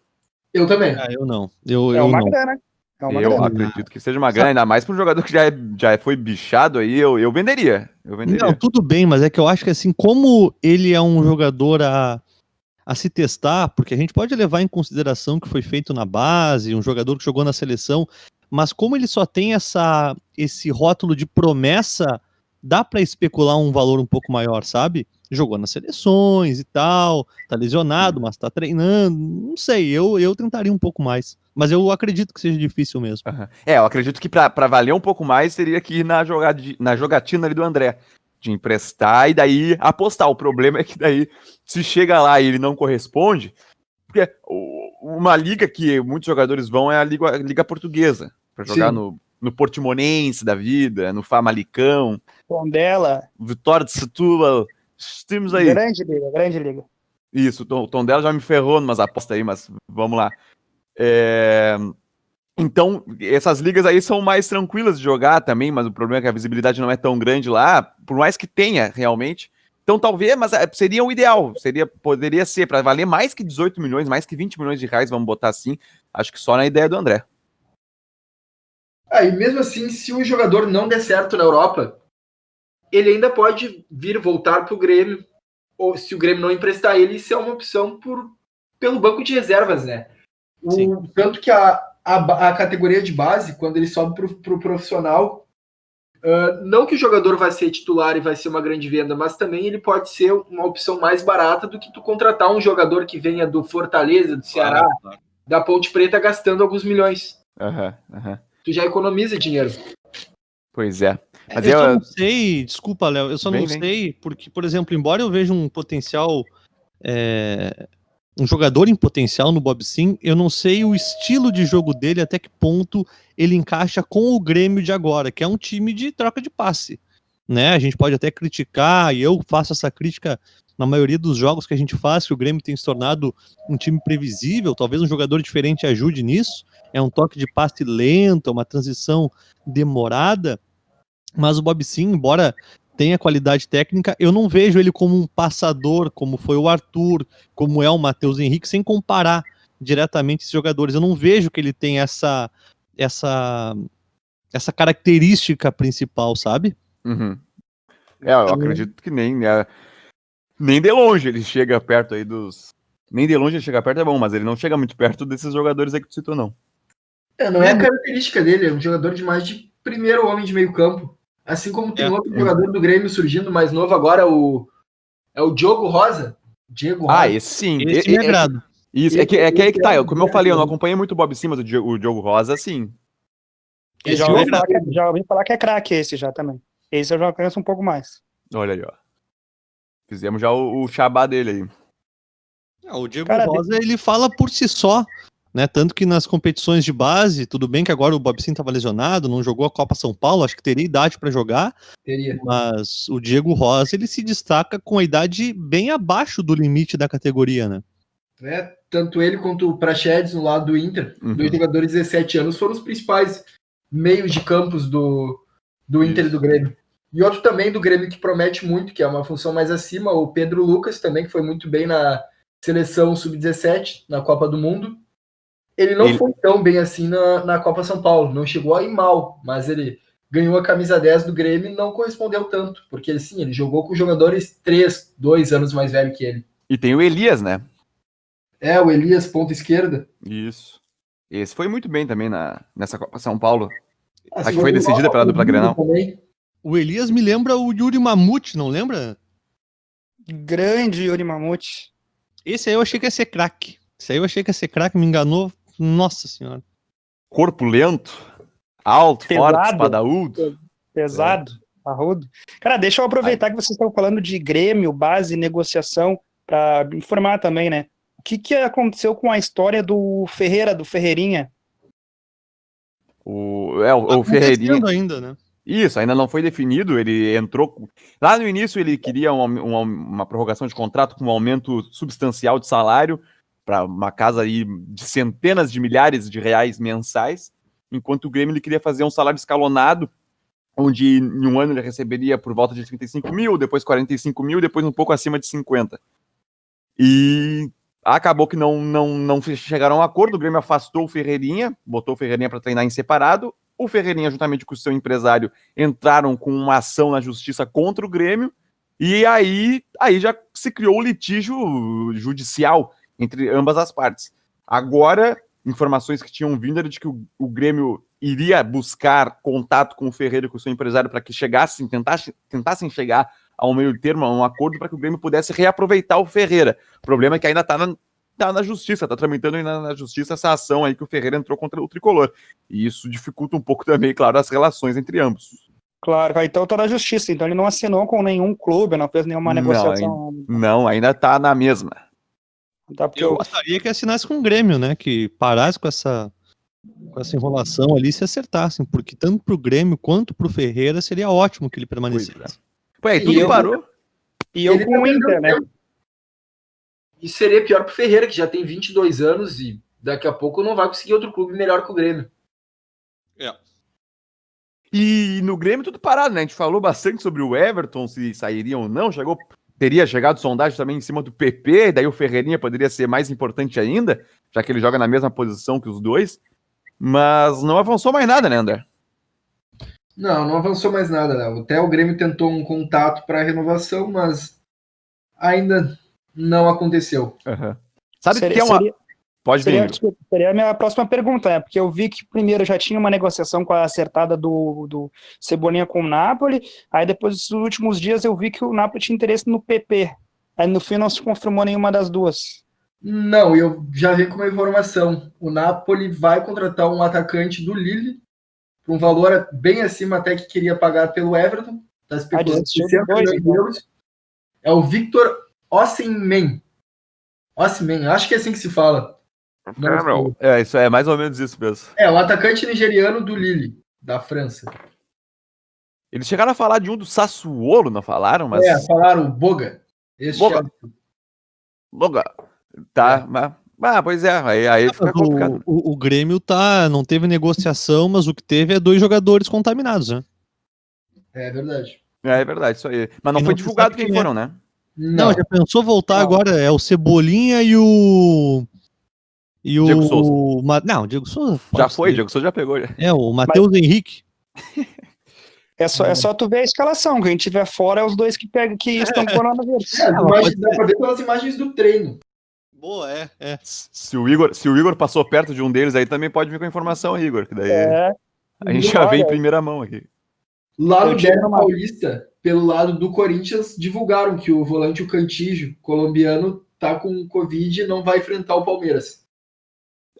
C: Eu também.
B: Ah, eu não. Eu,
D: É
B: eu
D: uma
B: não.
D: grana. É uma
A: eu
D: grana.
A: acredito que seja uma grana, ainda mais para um jogador que já, é- já foi bichado aí, eu, eu venderia. Eu venderia.
B: Não, tudo bem, mas é que eu acho que assim, como ele é um jogador a, a se testar, porque a gente pode levar em consideração que foi feito na base, um jogador que jogou na seleção, mas como ele só tem essa, esse rótulo de promessa, dá pra especular um valor um pouco maior, sabe? Jogou nas seleções e tal, tá lesionado, mas tá treinando, não sei, eu, eu tentaria um pouco mais. Mas eu acredito que seja difícil mesmo.
A: Aham. É, eu acredito que pra valer um pouco mais, teria que ir na, jogadi- na jogatina ali do André. De emprestar e daí apostar. O problema é que daí, se chega lá e ele não corresponde, porque uma liga que muitos jogadores vão é a Liga, a liga Portuguesa. Pra jogar
C: Sim.
A: no, no Portimonense da vida, no Famalicão,
D: Tondela,
A: Vitória de Setúbal. esses times aí.
D: grande liga, grande liga.
A: Isso, o tom, o tom dela já me ferrou numas apostas aí, mas vamos lá. É, Então, essas ligas aí são mais tranquilas de jogar também, mas o problema é que a visibilidade não é tão grande lá, por mais que tenha realmente. Então, talvez, mas é, seria o ideal, seria, poderia ser para valer mais que 18 milhões, mais que 20 milhões de reais, vamos botar assim. Acho que só na ideia do André.
C: Ah, e mesmo assim, se o jogador não der certo na Europa, ele ainda pode vir voltar para o Grêmio, ou se o Grêmio não emprestar ele, isso é uma opção por, pelo banco de reservas, né? O, tanto que a, a, a categoria de base, quando ele sobe para o pro profissional, uh, não que o jogador vai ser titular e vai ser uma grande venda, mas também ele pode ser uma opção mais barata do que tu contratar um jogador que venha do Fortaleza, do Ceará, da Ponte Preta, gastando alguns milhões.
A: Uhum, uhum.
C: Tu já economiza dinheiro.
A: Pois é.
B: Mas eu, eu só não sei, desculpa, Léo, eu só vem, não vem. sei, porque, por exemplo, embora eu veja um potencial é, um jogador em potencial no Bob Sim. Eu não sei o estilo de jogo dele, até que ponto ele encaixa com o Grêmio de agora, que é um time de troca de passe. Né? A gente pode até criticar, e eu faço essa crítica na maioria dos jogos que a gente faz, que o Grêmio tem se tornado um time previsível, talvez um jogador diferente ajude nisso. É um toque de passe lento, uma transição demorada. Mas o Bob Sim, embora tem a qualidade técnica, eu não vejo ele como um passador, como foi o Arthur, como é o Matheus Henrique, sem comparar diretamente esses jogadores. Eu não vejo que ele tem essa essa essa característica principal, sabe?
A: Uhum. É, eu acredito que nem né, nem de longe ele chega perto aí dos nem de longe ele chega perto é bom, mas ele não chega muito perto desses jogadores aí que tu citou não.
C: É, não é a característica dele, é um jogador de mais de primeiro homem de meio campo. Assim como tem é, outro é. jogador do Grêmio surgindo mais novo agora, o é o Diogo Rosa. Diego
A: ah, Rosa. Ah, esse sim.
B: Esse
A: me
B: agrada.
A: Isso, é que, é que aí que tá. Como eu falei, eu não acompanhei muito o Bob Simas, o Diogo Rosa, sim.
D: já, ouvi falar que, é, já ouvi falar que é craque esse já também. Esse eu já conheço um pouco mais.
A: Olha aí, ó. Fizemos já o, o xabá dele aí.
B: Ah, o Diego Cara, Rosa, ele fala por si só. Né? Tanto que nas competições de base, tudo bem que agora o Bob Sim estava lesionado, não jogou a Copa São Paulo, acho que teria idade para jogar.
C: Teria.
B: Mas o Diego Rosa ele se destaca com a idade bem abaixo do limite da categoria, né?
C: É, tanto ele quanto o Prachedes no lado do Inter, uhum. dois jogadores de 17 anos, foram os principais meios de campos do, do Inter e do Grêmio. E outro também do Grêmio que promete muito, que é uma função mais acima, o Pedro Lucas também, que foi muito bem na seleção sub-17, na Copa do Mundo. Ele não ele... foi tão bem assim na, na Copa São Paulo, não chegou a ir mal, mas ele ganhou a camisa 10 do Grêmio e não correspondeu tanto, porque sim, ele jogou com jogadores 3, 2 anos mais velho que ele.
A: E tem o Elias, né?
C: É, o Elias, ponta esquerda.
A: Isso. Esse foi muito bem também na, nessa Copa São Paulo. Ah, a que foi decidida pela dupla Grenal. Também.
B: O Elias me lembra o Yuri Mamute, não lembra?
D: Grande Yuri Mamute.
B: Esse aí eu achei que ia ser craque. Esse aí eu achei que ia ser craque, me enganou nossa senhora.
A: Corpo lento, alto, Pesado. forte, espadaúdo.
D: Pesado, é. arrudo. Cara, deixa eu aproveitar Ai. que vocês estão falando de Grêmio, base, negociação, para informar também, né? O que, que aconteceu com a história do Ferreira, do Ferreirinha?
A: O, é, o, o tá Ferreirinha.
B: ainda, né?
A: Isso, ainda não foi definido. Ele entrou. Lá no início, ele queria uma, uma, uma prorrogação de contrato com um aumento substancial de salário para uma casa aí de centenas de milhares de reais mensais, enquanto o Grêmio ele queria fazer um salário escalonado, onde em um ano ele receberia por volta de 35 mil, depois 45 mil, depois um pouco acima de 50. E acabou que não, não, não chegaram a um acordo, o Grêmio afastou o Ferreirinha, botou o Ferreirinha para treinar em separado, o Ferreirinha, juntamente com o seu empresário, entraram com uma ação na justiça contra o Grêmio, e aí, aí já se criou o litígio judicial entre ambas as partes. Agora, informações que tinham vindo era de que o, o Grêmio iria buscar contato com o Ferreira e com o seu empresário para que chegassem, tentassem, tentassem chegar a um meio termo, a um acordo para que o Grêmio pudesse reaproveitar o Ferreira. O problema é que ainda está na, tá na justiça, está tramitando ainda na justiça essa ação aí que o Ferreira entrou contra o tricolor. E isso dificulta um pouco também, claro, as relações entre ambos.
D: Claro, então está na justiça, então ele não assinou com nenhum clube, não fez nenhuma negociação.
A: Não, ainda está na mesma.
B: Tá, eu, eu gostaria que assinasse com o Grêmio, né? Que parasse com essa, com essa enrolação ali e se acertassem, porque tanto pro Grêmio quanto pro Ferreira seria ótimo que ele permanecesse.
A: Pô, aí tudo
C: eu,
A: parou.
C: E eu com o Inter, né? E seria pior pro Ferreira, que já tem 22 anos e daqui a pouco não vai conseguir outro clube melhor que o Grêmio.
A: É. E no Grêmio tudo parado, né? A gente falou bastante sobre o Everton, se sairia ou não. Chegou, teria chegado sondagem também em cima do PP, daí o Ferreirinha poderia ser mais importante ainda, já que ele joga na mesma posição que os dois. Mas não avançou mais nada, né, André?
C: Não, não avançou mais nada, né? Até o Grêmio tentou um contato para renovação, mas ainda não aconteceu.
A: Uhum. Sabe o que é uma. Seria,
D: Pode seria, vir. Seria a minha próxima pergunta, né? Porque eu vi que primeiro já tinha uma negociação com a acertada do, do Cebolinha com o Napoli, aí depois dos últimos dias eu vi que o Napoli tinha interesse no PP. Aí no fim não se confirmou nenhuma das duas.
C: Não, eu já vi com uma informação. O Napoli vai contratar um atacante do Lille por um valor bem acima até que queria pagar pelo Everton. Tá especulando ah, então. É o Victor Osimhen. Osimhen, acho que é assim que se fala.
A: Não, é, isso é mais ou menos isso mesmo.
C: É, o atacante nigeriano do Lille, da França.
A: Eles chegaram a falar de um do Sassuolo, não falaram? Mas...
C: É, falaram Boga.
A: Esse Boga. É... Boga. Tá, é. mas. Ah, pois é, aí, aí fica
B: complicado. O, o, o, Grêmio tá, não teve negociação, mas o que teve é dois jogadores contaminados, né?
C: É verdade.
A: É, é verdade, isso aí. Mas não e foi não divulgado quem, quem foram, né?
B: Não. não, já pensou voltar não. agora? É o Cebolinha e o. E o. Diego Souza. Ma... Não, Diego Souza.
A: Já foi, ser. Diego Souza já pegou. Já.
B: É, o Matheus Mas... Henrique.
D: É só, é só tu ver a escalação. Quem tiver fora é os dois que pegam que estão coronavírus.
C: É, imagem, dá pra ver pelas imagens do treino.
B: Boa, é, é.
A: Se o, Igor, se o Igor passou perto de um deles, aí também pode vir com a informação, Igor. Que daí é. A gente já vem em primeira mão aqui.
C: Lá no Derby Paulista, pelo lado do Corinthians, divulgaram que o volante, o Cantígio, colombiano, tá com Covid e não vai enfrentar o Palmeiras.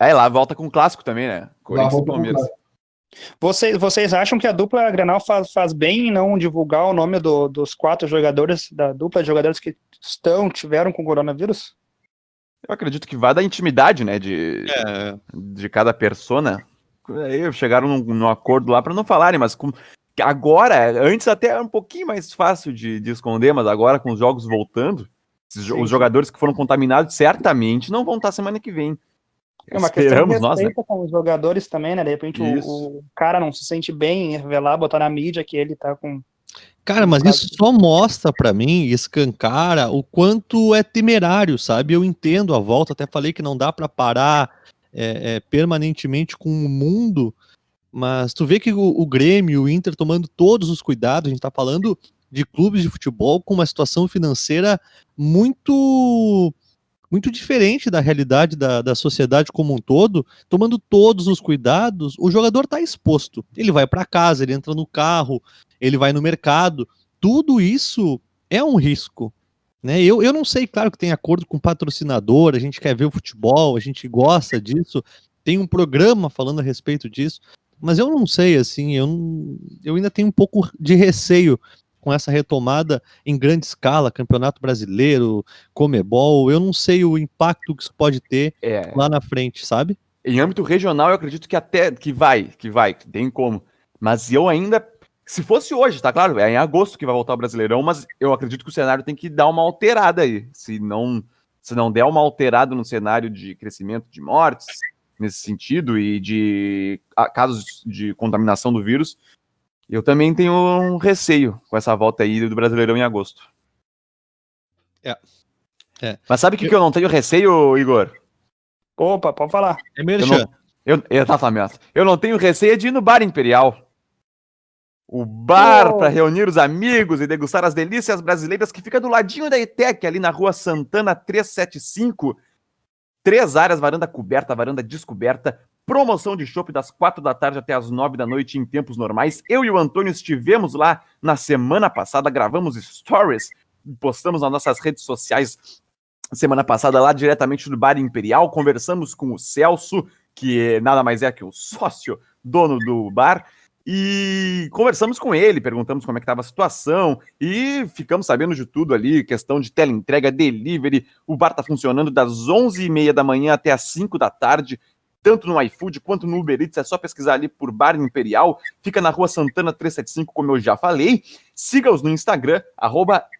A: É, lá volta com o clássico também, né? Corinthians e Palmeiras.
D: Vocês, vocês acham que a dupla Grenal faz, faz bem em não divulgar o nome do, dos quatro jogadores, da dupla de jogadores que estão, tiveram com coronavírus?
A: Eu acredito que vai da intimidade, né, de, é. de cada persona. Aí chegaram num, num acordo lá para não falarem, mas com, agora, antes até era um pouquinho mais fácil de, de esconder, mas agora com os jogos voltando, sim, os jogadores que foram contaminados certamente não vão estar semana que vem.
D: É uma Esperamos questão de nós, né? com os jogadores também, né? De repente o, o, cara não se sente bem em revelar, botar na mídia que ele tá com.
B: Cara, mas isso só mostra para mim, escancara, o quanto é temerário, sabe? Eu entendo a volta, até falei que não dá para parar é, é, permanentemente com o mundo, mas tu vê que o, o Grêmio, o Inter tomando todos os cuidados, a gente tá falando de clubes de futebol com uma situação financeira muito muito diferente da realidade da, da sociedade como um todo, tomando todos os cuidados, o jogador está exposto. Ele vai para casa, ele entra no carro, ele vai no mercado. Tudo isso é um risco. Né? Eu, eu não sei, claro que tem acordo com patrocinador, a gente quer ver o futebol, a gente gosta disso, tem um programa falando a respeito disso, mas eu não sei, assim, eu, eu ainda tenho um pouco de receio com essa retomada em grande escala, Campeonato Brasileiro, Comebol, eu não sei o impacto que isso pode ter é. lá na frente, sabe?
A: Em âmbito regional, eu acredito que até que vai, que vai, que tem como. Mas eu ainda, se fosse hoje, tá claro, é em agosto que vai voltar o Brasileirão, mas eu acredito que o cenário tem que dar uma alterada aí. Se não, se não der uma alterada no cenário de crescimento de mortes, nesse sentido, e de casos de contaminação do vírus, eu também tenho um receio com essa volta aí do Brasileirão em agosto.
B: É.
A: é. Mas sabe o que, eu... que eu não tenho receio, Igor?
D: Opa, pode falar.
A: É merchan. Eu, eu, exatamente. Eu não tenho receio de ir no Bar Imperial. O bar oh. para reunir os amigos e degustar as delícias brasileiras que fica do ladinho da ETEC, ali na rua Santana 375. Três áreas, varanda coberta, varanda descoberta, promoção de chopp das quatro da tarde até as nove da noite em tempos normais. Eu e o Antônio estivemos lá na semana passada, gravamos stories, postamos nas nossas redes sociais semana passada lá diretamente do Bar Imperial, conversamos com o Celso, que nada mais é que o sócio, dono do bar, e conversamos com ele, perguntamos como é que estava a situação e ficamos sabendo de tudo ali, questão de teleentrega, delivery, o bar está funcionando das 11h30 da manhã até as 5 da tarde, tanto no iFood quanto no Uber Eats, é só pesquisar ali por Bar Imperial, fica na rua Santana 375, como eu já falei. Siga-os no Instagram,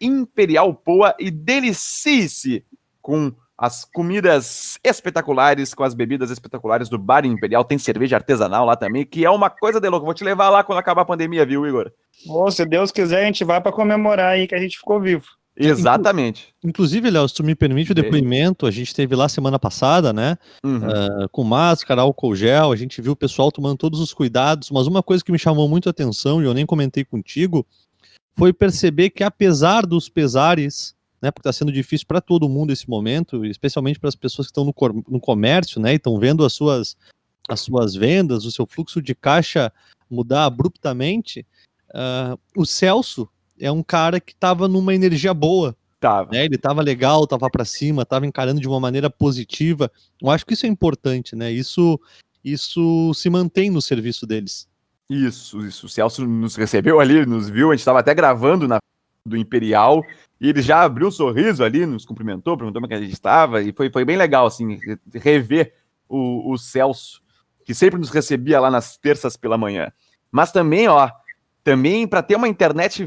A: imperialpoa e delicice com as comidas espetaculares com as bebidas espetaculares do Bar Imperial. Tem cerveja artesanal lá também, que é uma coisa de louco. Vou te levar lá quando acabar a pandemia, viu, Igor?
D: Oh, se Deus quiser, a gente vai para comemorar aí que a gente ficou vivo.
A: Exatamente.
B: Inclusive, Léo, se tu me permite o depoimento, a gente teve lá semana passada, né? Uhum. Uh, com máscara, álcool gel, a gente viu o pessoal tomando todos os cuidados, mas uma coisa que me chamou muito a atenção, e eu nem comentei contigo, foi perceber que apesar dos pesares, né, porque está sendo difícil para todo mundo esse momento, especialmente para as pessoas que estão no, no comércio, né, e estão vendo as suas, as suas vendas, o seu fluxo de caixa mudar abruptamente, uh, o Celso é um cara que estava numa energia boa.
A: Tava.
B: Né? Ele estava legal, estava para cima, estava encarando de uma maneira positiva. Eu acho que isso é importante, né? Isso, isso se mantém no serviço deles.
A: Isso, isso. O Celso nos recebeu ali, nos viu, a gente estava até gravando na do Imperial, e ele já abriu um sorriso ali, nos cumprimentou, perguntou como é que a gente estava, e foi, foi bem legal, assim, rever o, o Celso, que sempre nos recebia lá nas terças pela manhã. Mas também, ó, também para ter uma internet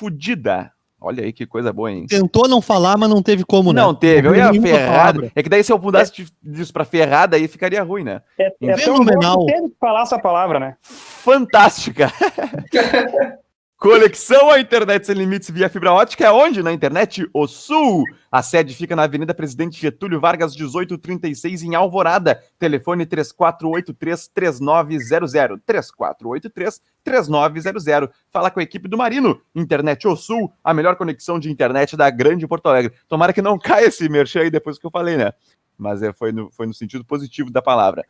A: fodida. Olha aí que coisa boa, hein?
B: Tentou não falar, mas não teve como,
A: né? Não teve, eu ia ferrada. É que daí se eu mudasse é. disso pra ferrada, aí ficaria ruim, né?
D: É, é fenomenal. Teve que falar essa palavra, né?
A: Fantástica. Conexão à internet sem limites via fibra ótica é onde? Na internet O Sul. A sede fica na Avenida Presidente Getúlio Vargas, 1836, em Alvorada. Telefone 3483-3900. 3483-3900. Fala com a equipe do Marino. Internet O Sul, a melhor conexão de internet da Grande Porto Alegre. Tomara que não caia esse merchan aí depois que eu falei, né? Mas é, foi, no, foi no sentido positivo da palavra.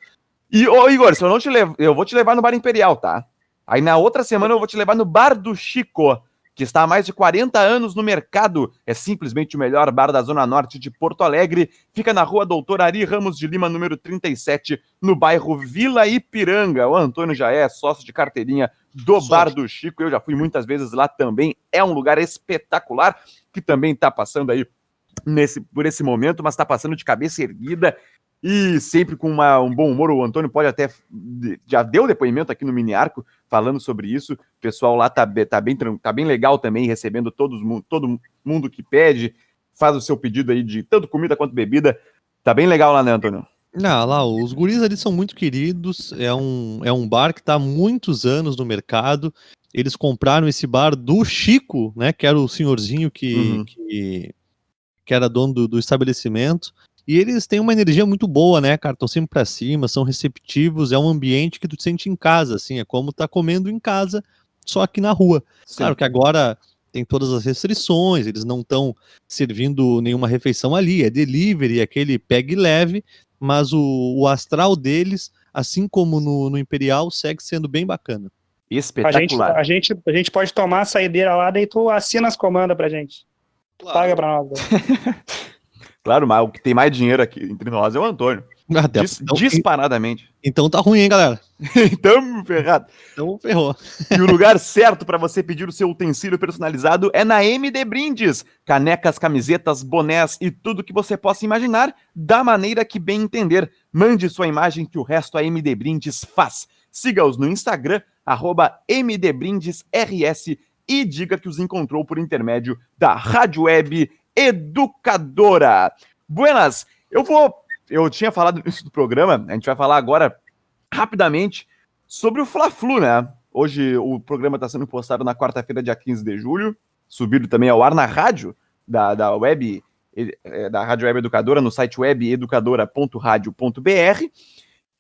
A: E, ô Igor, se eu não te levo, eu vou te levar no Bar Imperial, tá? Aí na outra semana eu vou te levar no Bar do Chico, que está há mais de 40 anos no mercado. É simplesmente o melhor bar da Zona Norte de Porto Alegre. Fica na rua Doutor Ari Ramos de Lima, número 37, no bairro Vila Ipiranga. O Antônio já é sócio de carteirinha do Bar do Chico. Eu já fui muitas vezes lá também. É um lugar espetacular que também está passando aí nesse, por esse momento, mas está passando de cabeça erguida e sempre com uma, um bom humor. O Antônio pode até já deu depoimento aqui no Mini Arco falando sobre isso. O pessoal lá tá, tá, bem, tá bem legal também, recebendo todos, todo mundo que pede, faz o seu pedido aí de tanto comida quanto bebida. Tá bem legal lá, né, Antônio?
B: Não, lá, os guris ali são muito queridos. É um, é um bar que está há muitos anos no mercado. Eles compraram esse bar do Chico, né? Que era o senhorzinho que, uhum. que, que, era dono do, do estabelecimento. E eles têm uma energia muito boa, né, cara? Estão sempre pra cima, são receptivos, é um ambiente que tu te sente em casa, assim, é como tá comendo em casa, só aqui na rua. Sim. Claro que agora tem todas as restrições, eles não estão servindo nenhuma refeição ali, é delivery, é aquele pegue leve, mas o, o astral deles, assim como no, no, Imperial, segue sendo bem bacana.
A: Espetacular.
D: A gente, a gente, a gente pode tomar a saideira lá, daí tu assina as comandas pra gente. Claro. Paga pra nós.
A: Claro, mas o que tem mais dinheiro aqui entre nós é o Antônio. Ah, Dis então, disparadamente.
B: Então tá ruim, hein, galera?
A: então, ferrado.
B: Então ferrou.
A: e o lugar certo para você pedir o seu utensílio personalizado é na MD Brindes. Canecas, camisetas, bonés e tudo que você possa imaginar, da maneira que bem entender. Mande sua imagem que o resto a MD Brindes faz. Siga-os no Instagram, arroba MDBrindesRS e diga que os encontrou por intermédio da Rádio Web educadora. Buenas, eu vou. Eu tinha falado isso do programa, a gente vai falar agora rapidamente sobre o Fla-Flu, né? Hoje o programa está sendo postado na quarta-feira, dia 15 de julho, subido também ao ar na rádio da, da web é, da Rádio Web Educadora, no site webeducadora.radio.br.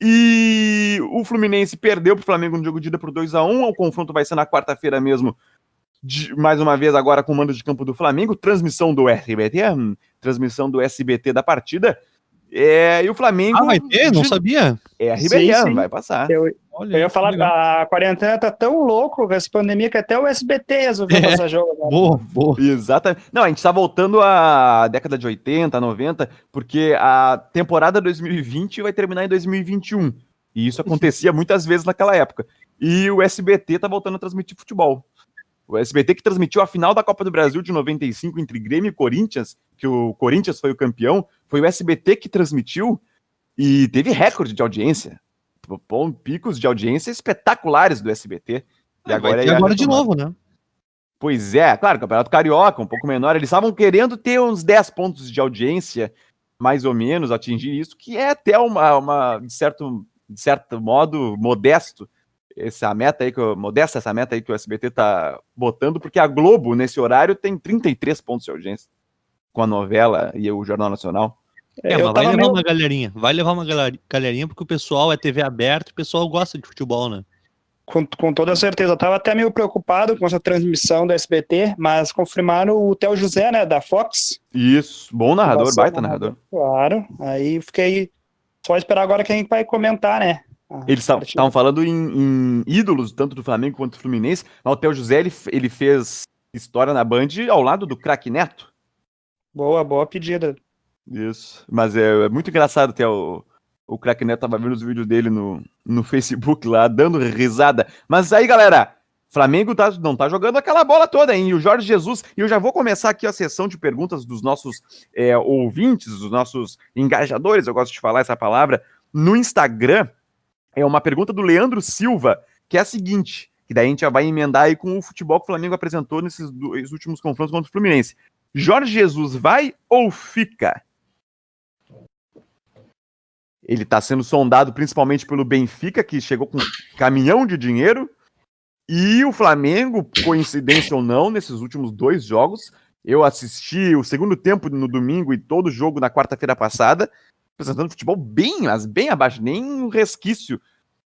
A: E o Fluminense perdeu para o Flamengo no jogo de ida por 2 a 1 O confronto vai ser na quarta-feira mesmo, de, mais uma vez agora com o mando de campo do Flamengo, transmissão do RBT, hum, transmissão do SBT da partida. É, e o Flamengo. Ah,
B: vai ter? Não sabia?
A: É, RBT, vai passar.
D: Eu, Olha, eu ia falar, que a quarentena tá tão louco, essa pandemia, que até o SBT resolveu é, passar jogo. Agora.
A: Boa, boa. Exatamente. Não, a gente tá voltando à década de 80, 90, porque a temporada 2020 vai terminar em 2021. E isso acontecia muitas vezes naquela época. E o SBT tá voltando a transmitir futebol. O SBT que transmitiu a final da Copa do Brasil de 95 entre Grêmio e Corinthians, que o Corinthians foi o campeão, foi o SBT que transmitiu e teve recorde de audiência. Picos de audiência espetaculares do SBT.
B: E agora, é agora de novo, né?
A: Pois é, claro, Campeonato Carioca, um pouco menor. Eles estavam querendo ter uns 10 pontos de audiência, mais ou menos, atingir isso, que é até uma, uma de, certo, de certo modo, modesto. Essa meta aí, que eu, modesta essa meta aí que o SBT tá botando, porque a Globo, nesse horário, tem 33 pontos de audiência com a novela e o Jornal Nacional.
B: É, mas vai levar meio... uma galerinha, vai levar uma galerinha, porque o pessoal é TV aberta, o pessoal gosta de futebol, né?
D: Com, com toda certeza. Eu tava até meio preocupado com essa transmissão da SBT, mas confirmaram o Theo José, né, da Fox.
A: Isso, bom narrador, baita narrador.
D: Claro, aí fiquei só esperar agora quem vai comentar, né?
A: Eles estavam falando em, em, ídolos, tanto do Flamengo quanto do Fluminense, mas o Theo José, ele, ele fez história na Band ao lado do craque Neto.
D: Boa, boa pedida.
A: Isso. Mas é, é muito engraçado ter o, o Crack Neto tava vendo os vídeos dele no, no Facebook lá, dando risada. Mas aí, galera, Flamengo tá, não tá jogando aquela bola toda, hein? E o Jorge Jesus, e eu já vou começar aqui a sessão de perguntas dos nossos é, ouvintes, dos nossos engajadores, eu gosto de falar essa palavra, no Instagram. É uma pergunta do Leandro Silva, que é a seguinte: que daí a gente já vai emendar aí com o futebol que o Flamengo apresentou nesses dois últimos confrontos contra o Fluminense. Jorge Jesus vai ou fica? Ele está sendo sondado principalmente pelo Benfica, que chegou com um caminhão de dinheiro. E o Flamengo, coincidência ou não, nesses últimos dois jogos, eu assisti o segundo tempo no domingo e todo o jogo na quarta-feira passada, apresentando futebol bem, mas bem abaixo, nem um resquício.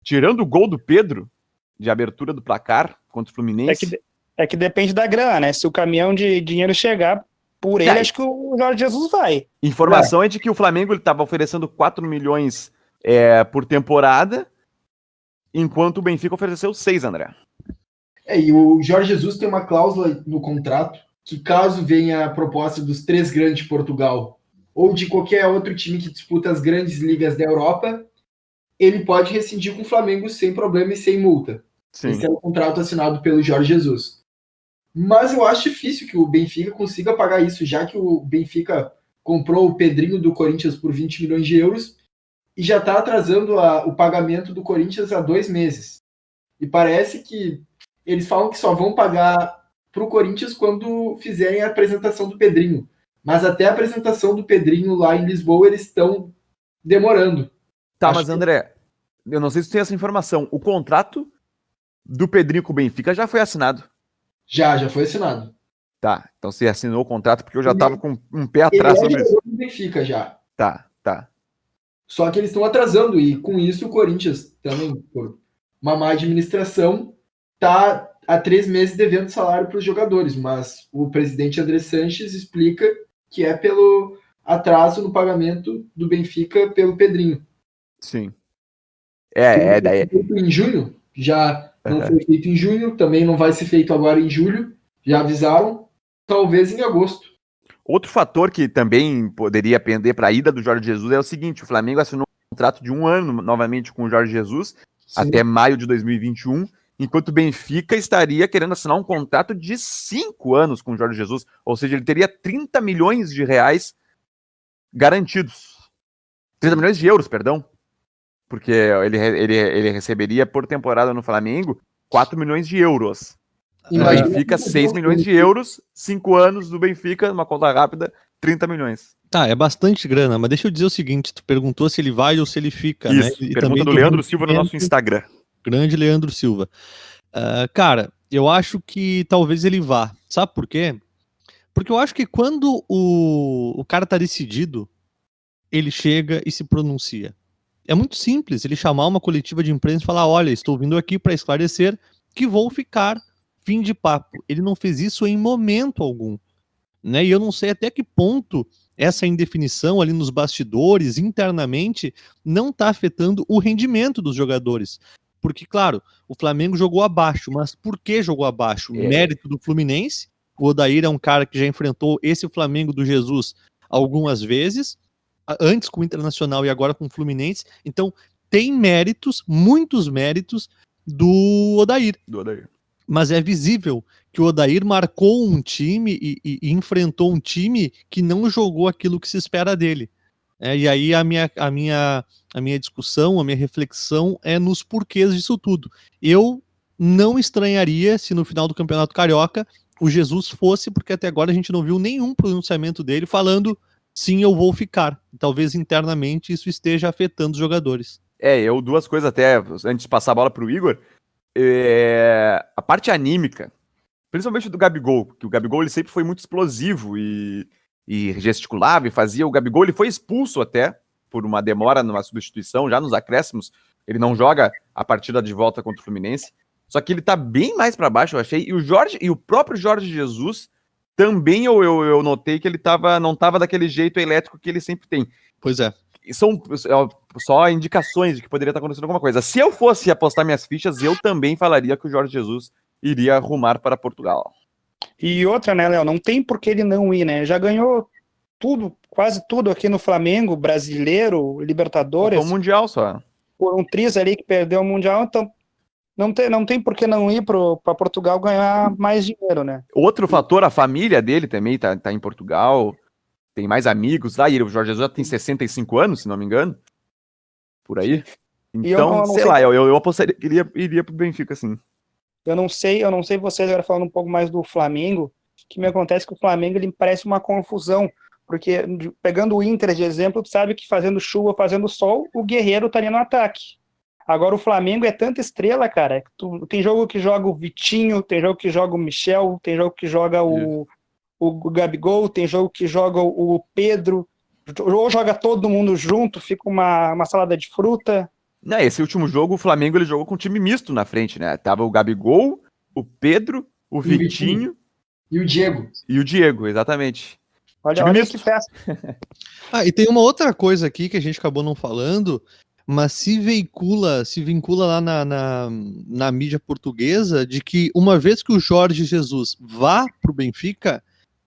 A: Tirando o gol do Pedro, de abertura do placar contra o Fluminense.
D: É que, é que depende da grana, né? Se o caminhão de dinheiro chegar, por ele, acho que o Jorge Jesus vai.
A: Informação é, é de que o Flamengo estava oferecendo 4 milhões é, por temporada, enquanto o Benfica ofereceu 6, André.
C: É, e o Jorge Jesus tem uma cláusula no contrato que, caso venha a proposta dos três grandes de Portugal ou de qualquer outro time que disputa as grandes ligas da Europa, ele pode rescindir com o Flamengo sem problema e sem multa. Sim. Esse é o contrato assinado pelo Jorge Jesus. Mas eu acho difícil que o Benfica consiga pagar isso, já que o Benfica comprou o Pedrinho do Corinthians por 20 milhões de euros e já está atrasando a, o pagamento do Corinthians há dois meses. E parece que eles falam que só vão pagar para o Corinthians quando fizerem a apresentação do Pedrinho. Mas até a apresentação do Pedrinho lá em Lisboa eles estão demorando.
A: Tá, Acho mas André, eu não sei se você tem essa informação. O contrato do Pedrinho com o Benfica já foi assinado.
C: Já, já foi assinado.
A: Tá, então você assinou o contrato porque eu já estava com um pé atrás
C: ele é sobre isso. Benfica já.
A: Tá, tá.
C: Só que eles estão atrasando e com isso o Corinthians também, por uma má administração, tá há três meses devendo salário para os jogadores, mas o presidente André Sanches explica que é pelo atraso no pagamento do Benfica pelo Pedrinho.
A: Sim. É, é daí.
C: Em junho, já não foi feito em junho, também não vai ser feito agora em julho. Já avisaram, talvez em agosto.
A: Outro fator que também poderia pender para a ida do Jorge Jesus é o seguinte: o Flamengo assinou um contrato de um ano novamente com o Jorge Jesus, Sim. até maio de 2021, enquanto o Benfica estaria querendo assinar um contrato de cinco anos com o Jorge Jesus, ou seja, ele teria 30 milhões de reais garantidos. 30 milhões de euros, perdão, porque ele, ele, ele receberia por temporada no Flamengo 4 milhões de euros. Imagina Benfica, 6 milhões de euros, 5 anos do Benfica, uma conta rápida, 30 milhões.
B: Tá, é bastante grana, mas deixa eu dizer o seguinte: tu perguntou se ele vai ou se ele fica, né? Isso,
A: né? E pergunta do Leandro Silva no nosso Instagram.
B: Grande Leandro Silva. Uh, cara, eu acho que talvez ele vá. Sabe por quê? Porque eu acho que quando o, o cara tá decidido, ele chega e se pronuncia. É muito simples ele chamar uma coletiva de imprensa e falar: olha, estou vindo aqui para esclarecer que vou ficar. Fim de papo. Ele não fez isso em momento algum. Né? E eu não sei até que ponto essa indefinição ali nos bastidores, internamente, não está afetando o rendimento dos jogadores. Porque, claro, o Flamengo jogou abaixo, mas por que jogou abaixo? É. Mérito do Fluminense. O Odair é um cara que já enfrentou esse Flamengo do Jesus algumas vezes antes com o Internacional e agora com o Fluminense. Então, tem méritos, muitos méritos do Odair.
A: Do Odair.
B: Mas é visível que o Odair marcou um time e, e, e enfrentou um time que não jogou aquilo que se espera dele. É, e aí a minha, a, minha, a minha discussão, a minha reflexão é nos porquês disso tudo. Eu não estranharia se no final do Campeonato Carioca o Jesus fosse, porque até agora a gente não viu nenhum pronunciamento dele falando sim, eu vou ficar. Talvez internamente isso esteja afetando os jogadores.
A: É, eu duas coisas até, antes de passar a bola pro Igor. É, a parte anímica, principalmente do Gabigol, que o Gabigol ele sempre foi muito explosivo e, e gesticulava e fazia. O Gabigol ele foi expulso até por uma demora numa substituição, já nos acréscimos. Ele não joga a partida de volta contra o Fluminense. Só que ele tá bem mais para baixo, eu achei. E o Jorge e o próprio Jorge Jesus também eu, eu, eu notei que ele tava, não tava daquele jeito elétrico que ele sempre tem.
B: Pois é.
A: São é, só indicações de que poderia estar acontecendo alguma coisa. Se eu fosse apostar minhas fichas, eu também falaria que o Jorge Jesus iria arrumar para Portugal.
D: E outra, né, Léo? Não tem por que ele não ir, né? Já ganhou tudo, quase tudo aqui no Flamengo, brasileiro, Libertadores.
A: O Mundial só.
D: Por um triz ali que perdeu o Mundial, então não tem, não tem por que não ir para Portugal ganhar mais dinheiro, né?
A: Outro fator, a família dele também tá, tá em Portugal, tem mais amigos lá, e ele, o Jorge Jesus já tem 65 anos, se não me engano, por aí. Então, eu, sei, sei, lá, eu, eu apostaria que iria, iria pro Benfica, sim.
D: Eu não sei, eu não sei vocês agora falando um pouco mais do Flamengo, que me acontece que o Flamengo ele parece uma confusão, porque pegando o Inter de exemplo, tu sabe que fazendo chuva, fazendo sol, o Guerreiro estaria no ataque. Agora o Flamengo é tanta estrela, cara. Tu, tem jogo que joga o Vitinho, tem jogo que joga o Michel, tem jogo que joga o, o, o Gabigol, tem jogo que joga o, o Pedro. Ou joga todo mundo junto, fica uma, uma salada de fruta.
A: Não, esse último jogo, o Flamengo ele jogou com um time misto na frente, né? Tava o Gabigol, o Pedro, o Vitinho, Vitinho.
C: E o Diego.
A: E o Diego, exatamente.
D: Olha, olha que festa.
B: ah, e tem uma outra coisa aqui que a gente acabou não falando, mas se veicula, se vincula lá na, na, na, mídia portuguesa de que uma vez que o Jorge Jesus vá para o Benfica,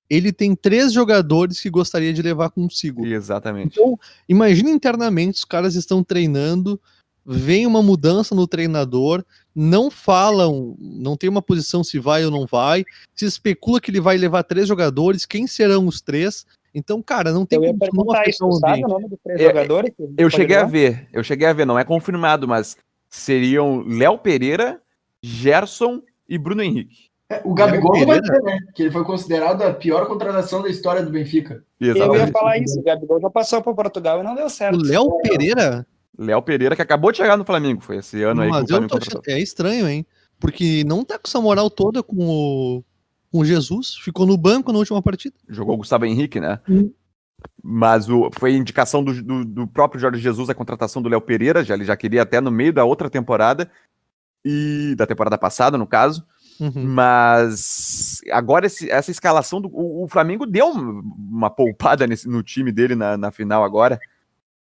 B: ele tem três jogadores que gostaria de levar consigo.
A: Exatamente.
B: Então, imagina internamente, os caras estão treinando, vem uma mudança no treinador, não falam, não tem uma posição se vai ou não vai, se especula que ele vai levar três jogadores, quem serão os três? Então, cara, não tem
D: eu ia perguntar isso, o sabe o nome dos três é, jogadores?
A: Eu cheguei a ver, eu cheguei a ver, não é confirmado, mas seriam Léo Pereira, Gerson e Bruno Henrique.
C: É, o Gabigol não vai ter, né? Que ele foi considerado a pior contratação da história do Benfica.
D: Exatamente. Eu ia falar isso, o Gabigol já passou para Portugal e não deu certo.
B: O Léo Pereira?
A: Léo Pereira, que acabou de chegar no Flamengo, foi esse ano aí
B: mas que o Flamengo É estranho, hein? Porque não tá com essa moral toda com o com Jesus, ficou no banco na última partida.
A: Jogou o Gustavo Henrique, né? Hum. Mas o, foi indicação do, do, do, próprio Jorge Jesus a contratação do Léo Pereira, já, ele já queria até no meio da outra temporada, e da temporada passada, no caso. Uhum. Mas agora esse, essa escalação do. O, o Flamengo deu uma poupada nesse, no time dele na, na final agora.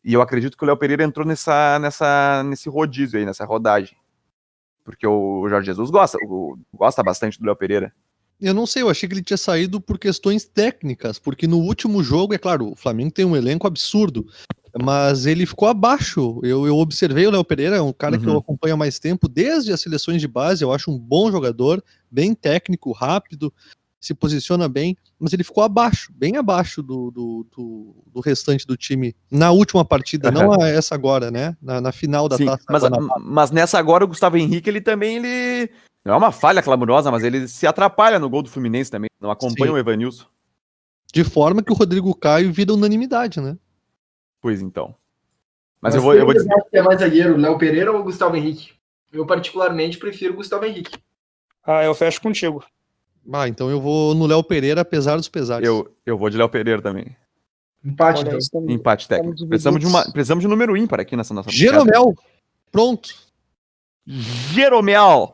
A: E eu acredito que o Léo Pereira entrou nessa, nessa, nesse rodízio aí, nessa rodagem. Porque o Jorge Jesus gosta, o, gosta bastante do Léo Pereira.
B: Eu não sei, eu achei que ele tinha saído por questões técnicas, porque no último jogo, é claro, o Flamengo tem um elenco absurdo, mas ele ficou abaixo. Eu, eu observei o Léo Pereira, é um cara uhum. que eu uhum. acompanho há mais tempo, desde as seleções de base, eu acho um bom jogador, bem técnico, rápido, se posiciona bem, mas ele ficou abaixo, bem abaixo do, do, do, do restante do time na última partida, uhum. não essa agora, né? Na, na final da
A: Sim,
B: taça.
A: Mas, mas nessa agora o Gustavo Henrique, ele também ele não é uma falha clamorosa, mas ele se atrapalha no gol do Fluminense também. Não acompanha Sim. o Evanilson.
B: De forma que o Rodrigo Caio vira unanimidade, né?
A: Pois então.
C: Mas, mas eu vou, eu vou dizer. Que é mais zagueiro, Léo Pereira ou Gustavo Henrique? Eu, particularmente, prefiro Gustavo Henrique.
D: Ah, eu fecho contigo.
B: Ah, então eu vou no Léo Pereira, apesar dos pesares.
A: Eu, eu vou de Léo Pereira também.
C: Empate, então.
A: Empate técnico. Precisamos de, uma, precisamos de um número ímpar aqui nessa nossa.
B: Jeromel. Pronto.
A: Jeromel.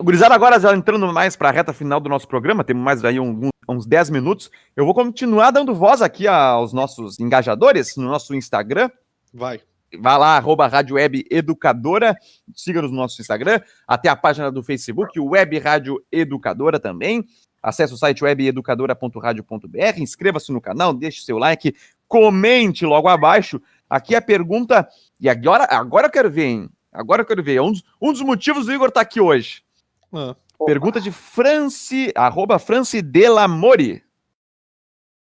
A: Gurizada, agora já entrando mais para a reta final do nosso programa, temos mais aí um, uns 10 minutos. Eu vou continuar dando voz aqui aos nossos engajadores no nosso Instagram.
B: Vai.
A: Vai lá, arroba Rádio Web Educadora, siga-nos no nosso Instagram, até a página do Facebook, Web Rádio Educadora também. Acesse o site webeducadora.radio.br, inscreva-se no canal, deixe seu like, comente logo abaixo. Aqui a pergunta, e agora, agora eu quero ver, hein? Agora eu quero ver. Um dos, um dos motivos do Igor estar tá aqui hoje. Ah. Pergunta de Franci, arroba Franci Delamori.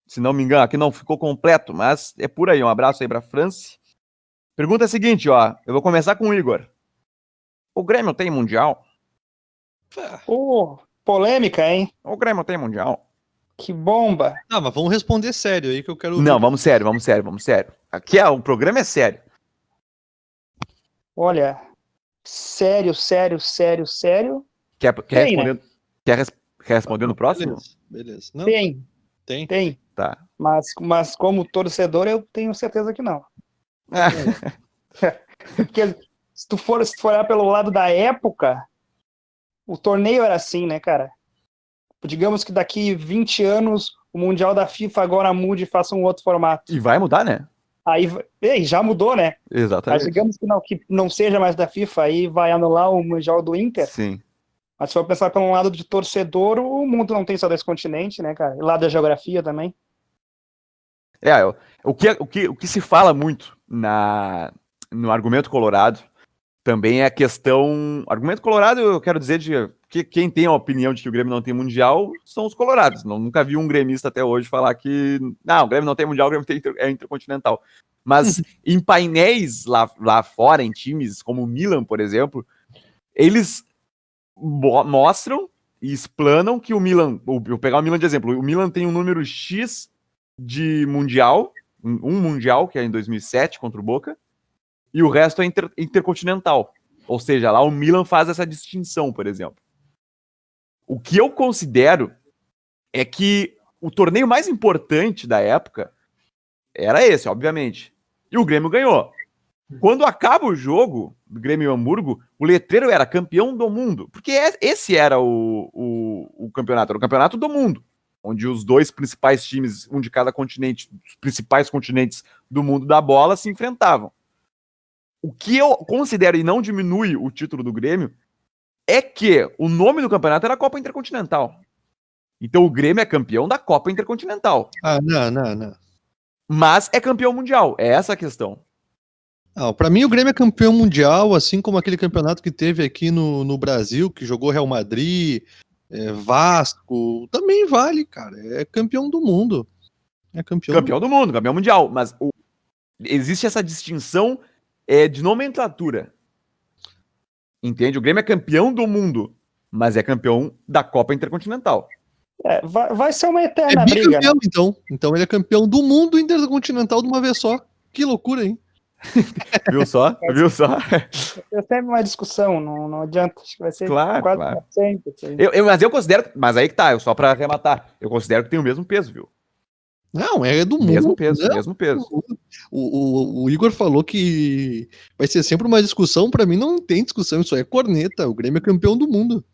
A: Se não me engano, aqui não ficou completo, mas é por aí. Um abraço aí pra Franci. Pergunta é a seguinte, ó. Eu vou começar com o Igor. O Grêmio tem Mundial?
D: Oh, polêmica, hein?
A: O Grêmio tem Mundial.
D: Que bomba.
B: Não, mas vamos responder sério aí que eu quero.
A: Não, vamos sério, vamos sério, vamos sério. Aqui é, o programa é sério.
D: Olha, sério, sério, sério, sério.
A: Quer, quer,
D: Tem, né?
A: responder, quer, res- quer responder no próximo?
B: Beleza. Beleza. Não,
D: Tem,
B: tem.
D: tem.
A: Tá.
D: Mas, mas como torcedor, eu tenho certeza que não. Porque se tu for, se tu for olhar pelo lado da época, o torneio era assim, né, cara? Digamos que daqui 20 anos o Mundial da FIFA agora mude e faça um outro formato.
A: E vai mudar, né?
D: Aí, ei, já mudou, né? Mas
A: Exatamente.
D: digamos que não, que não seja mais da FIFA, aí vai anular o Mundial do Inter.
A: Sim.
D: Mas se for pensar pelo lado de torcedor, o mundo não tem só dois continentes, né, cara? E lado da geografia também.
A: É, o que, o, que, o que se fala muito na, no argumento colorado também é a questão. Argumento colorado, eu quero dizer de que quem tem a opinião de que o Grêmio não tem mundial são os colorados. Não, nunca vi um gremista até hoje falar que. Não, o Grêmio não tem mundial, o Grêmio tem é intercontinental. Mas em painéis lá, lá fora, em times como o Milan, por exemplo, eles mo- mostram e explanam que o Milan. Eu vou pegar o Milan de exemplo. O Milan tem um número X de mundial, um mundial, que é em 2007 contra o Boca, e o resto é inter- intercontinental. Ou seja, lá o Milan faz essa distinção, por exemplo. O que eu considero é que o torneio mais importante da época era esse, obviamente. E o Grêmio ganhou. Quando acaba o jogo, Grêmio e Hamburgo, o letreiro era campeão do mundo. Porque é- esse era o, o, o campeonato, era o campeonato do mundo. Onde os dois principais times, um de cada continente, os principais continentes do mundo da bola, se enfrentavam. O que eu considero, e não diminui o título do Grêmio, é que o nome do campeonato era Copa Intercontinental. Então o Grêmio é campeão da Copa Intercontinental.
B: Ah, não, não, não.
A: Mas é campeão mundial. É essa a questão.
B: Não, pra mim o Grêmio é campeão mundial, assim como aquele campeonato que teve aqui no, no Brasil, que jogou Real Madrid, é, Vasco, também vale, cara. É campeão do mundo. É campeão.
A: Campeão do mundo, campeão mundial. Mas o- existe essa distinção é, de nomenclatura. Entende? O Grêmio é campeão do mundo, mas é campeão da Copa Intercontinental.
D: É, vai, vai ser uma
B: É
D: eterna briga, né?
B: então. Então ele é campeão do mundo intercontinental de uma vez só. Que loucura, hein?
A: Viu só? Viu só?
D: É sempre uma discussão, não, não adianta. Acho que vai ser
A: Claro, claro.
D: sempre. aí.
A: Eu, eu- mas eu considero. Mas aí que tá, eu só pra arrematar. Eu considero que tem o mesmo peso, viu?
B: Não, é do mundo.
A: Mesmo peso,
B: né?
A: mesmo peso.
B: O, o, o Igor falou que vai ser sempre uma discussão. Pra mim não tem discussão, isso aí é corneta. O Grêmio é campeão do mundo.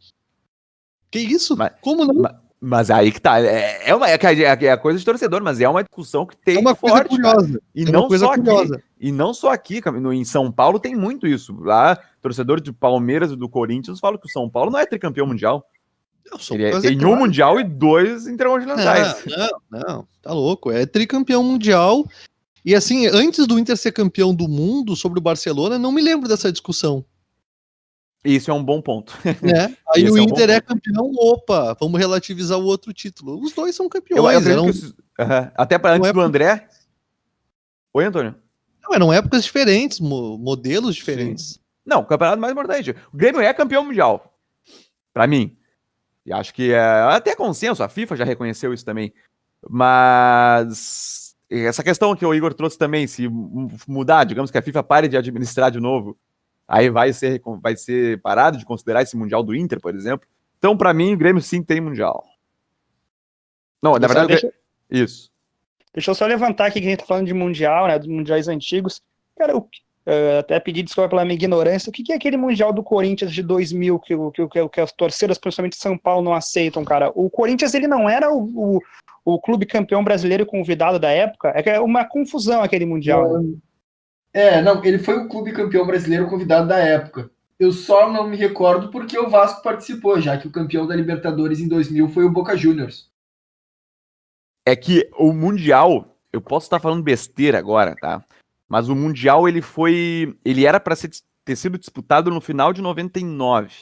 B: Que isso?
A: Mas-
B: Como não?
A: mas- Mas aí que tá. É, é, uma, é, a- é a coisa de torcedor, mas é uma discussão que tem
B: é uma coisa
A: forte, cara.
B: curiosa.
A: E
B: é
A: não
B: uma coisa
A: só aqui. E não só aqui, em São Paulo tem muito isso. Lá, torcedor de Palmeiras e do Corinthians falam que o São Paulo não é tricampeão mundial.
B: Não,
A: Ele é- tem um
B: claras.
A: mundial e dois intercontinentais.
B: Não, não, não, tá louco. É tricampeão mundial. E assim, antes do Inter ser campeão do mundo sobre o Barcelona, não me lembro dessa discussão.
A: Isso é um bom ponto.
B: Né? Aí
A: Esse
B: o
A: é um
B: Inter é campeão, opa, vamos relativizar o outro título. Os dois são
A: Eu,
B: campeões.
A: eu que os- Aham. Até para antes
B: é
A: do André. Oi, Antônio.
B: Não, eram épocas diferentes, mo- modelos diferentes.
A: Não, o campeonato mais importante. O Grêmio é campeão mundial. Pra mim. E acho que é até consenso, a FIFA já reconheceu isso também. Mas essa questão que o Igor trouxe também, se mu- mudar, digamos que a FIFA pare de administrar de novo, aí vai ser, vai ser parado de considerar esse Mundial do Inter, por exemplo. Então, pra mim, o Grêmio sim tem Mundial. Não, na verdade,
D: deixa,
A: isso.
D: Deixa eu só levantar aqui que a gente tá falando de Mundial, né? Dos mundiais antigos. Cara, eu eh, até pedi desculpa pela minha ignorância. O que, que é aquele Mundial do Corinthians de 2000 que, que, que, que as torcedoras, principalmente São Paulo, não aceitam, cara? O Corinthians, ele não era o, o, o clube campeão brasileiro convidado da época? É que é uma confusão aquele Mundial. né?
C: É, não, ele foi o clube campeão brasileiro convidado da época. Eu só não me recordo porque o Vasco participou, já que o campeão da Libertadores em 2000 foi o Boca Juniors.
A: É que o Mundial, eu posso estar falando besteira agora, tá? Mas o Mundial, ele foi. Ele era para ter sido disputado no final de 99,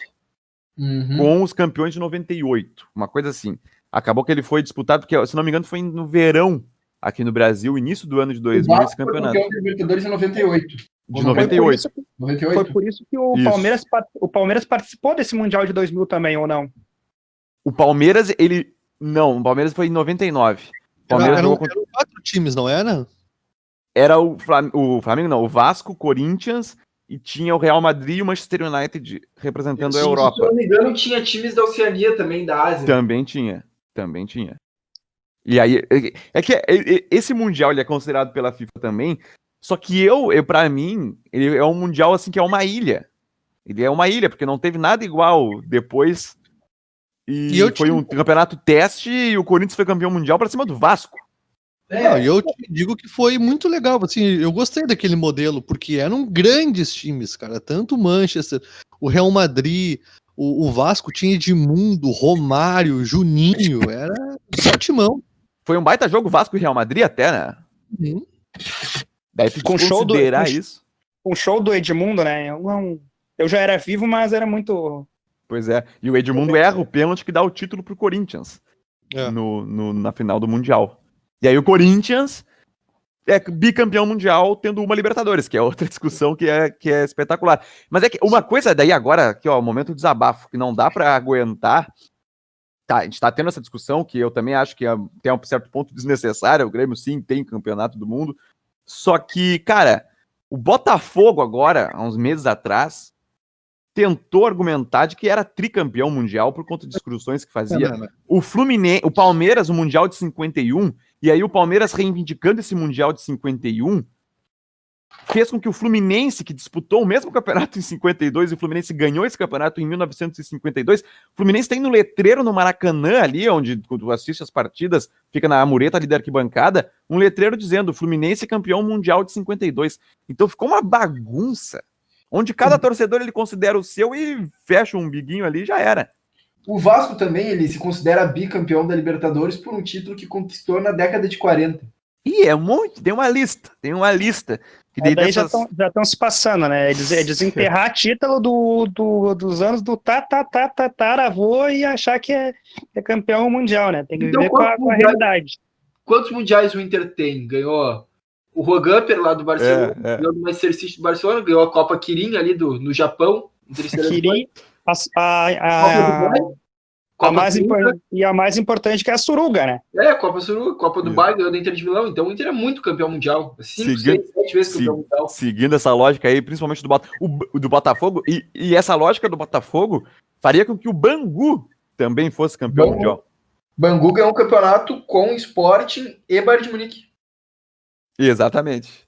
C: Uhum.
A: com os campeões de 98, uma coisa assim. Acabou que ele foi disputado, porque, se não me engano, foi no verão aqui no Brasil, início do ano de
C: O
A: 2000, esse
C: foi
A: campeonato.
C: campeão da Libertadores em 98.
A: De
C: Foi por
A: 98.
D: isso que-
C: 98?
D: Foi por isso que o
A: Isso.
D: Palmeiras, o Palmeiras participou desse Mundial de 2000 também, ou não?
A: O Palmeiras, ele. Não, o Palmeiras foi em 99. O Palmeiras
B: Era, eram,
A: contra-
B: eram quatro times, não era?
A: Era o, Flam... o Flamengo, não, o Vasco, Corinthians e tinha o Real Madrid e o Manchester United representando a
C: Se
A: Europa.
C: não me engano, tinha times da Oceania também, da Ásia.
A: Também tinha, também tinha. E aí, é- é que é- é- esse mundial ele é considerado pela FIFA também, só que eu, eu para mim, ele é um mundial assim que é uma ilha. Ele é uma ilha porque não teve nada igual depois. E,
B: E eu
A: foi
B: te-
A: um campeonato teste e o Corinthians foi campeão mundial para cima do Vasco.
C: É,
B: Não, e eu te digo que foi muito legal. Assim, eu gostei daquele modelo, porque eram grandes times, cara. Tanto o Manchester, o Real Madrid, o, o Vasco tinha Edmundo, Romário, Juninho. Era só timão.
A: Foi um baita jogo Vasco e Real Madrid até, né?
B: Uhum.
A: Daí tu
D: Com show do-
A: considerar
D: com-
A: isso.
D: Um show do Edmundo, né? Eu, eu já era vivo, mas era muito.
A: Pois é. E o Edmundo erra o pênalti que dá o título pro Corinthians
B: É.
A: no, no- na final do Mundial. E aí o Corinthians é bicampeão mundial tendo uma Libertadores, que é outra discussão que é, que é espetacular. Mas é que uma coisa daí agora, aqui ó, o momento desabafo, que não dá pra aguentar. Tá, a gente tá tendo essa discussão que eu também acho que é, tem um certo ponto desnecessário. O Grêmio sim tem campeonato do mundo. Só que, cara, o Botafogo agora, há uns meses atrás, tentou argumentar de que era tricampeão mundial por conta de discussões que fazia.
B: Não, não,
A: O Fluminense, o Palmeiras, o Mundial de 51, e aí o Palmeiras reivindicando esse Mundial de 51, fez com que o Fluminense, que disputou o mesmo campeonato em 52, e o Fluminense ganhou esse campeonato em 1952, o Fluminense tem no letreiro no Maracanã, ali onde tu assiste as partidas, fica na mureta ali da arquibancada, um letreiro dizendo Fluminense campeão mundial de 52. Então ficou uma bagunça, onde cada torcedor ele considera o seu e fecha um biguinho ali e já era.
C: O Vasco também, ele se considera bicampeão da Libertadores por um título que conquistou na década de 40.
A: E é muito, tem uma lista, tem uma lista. Que daí
D: Daí já
A: dessas-
D: estão se passando, né? É des- é desenterrar título do, do- dos anos do tá, tá, tá, tá, e achar que é, é campeão mundial, né? Tem que
C: Então,
D: viver com a, com a realidade.
C: Quantos mundiais o Inter tem? Ganhou o Rogamper lá do Barcelona,
A: É, é.
C: ganhou do Manchester City do Barcelona, ganhou a Copa Kirin ali do, no Japão.
D: Kirin, a, a,
C: Copa do
D: a, a mais
C: Suruga,
D: impor- e a mais importante que é a Suruga, né?
C: É, Copa Suruga, Copa do. Dubai, ganhou do Inter de Milão. Então o Inter é muito campeão mundial. Cinco,
A: Seguindo-
C: seis, sete vezes
A: se-
C: campeão mundial.
A: seguindo essa lógica aí, principalmente do, o do Botafogo, e, e essa lógica do Botafogo faria com que o Bangu também fosse campeão
C: Bangu.
A: mundial.
C: Bangu ganhou um campeonato com Sporting e Bayern de Munique.
A: Exatamente.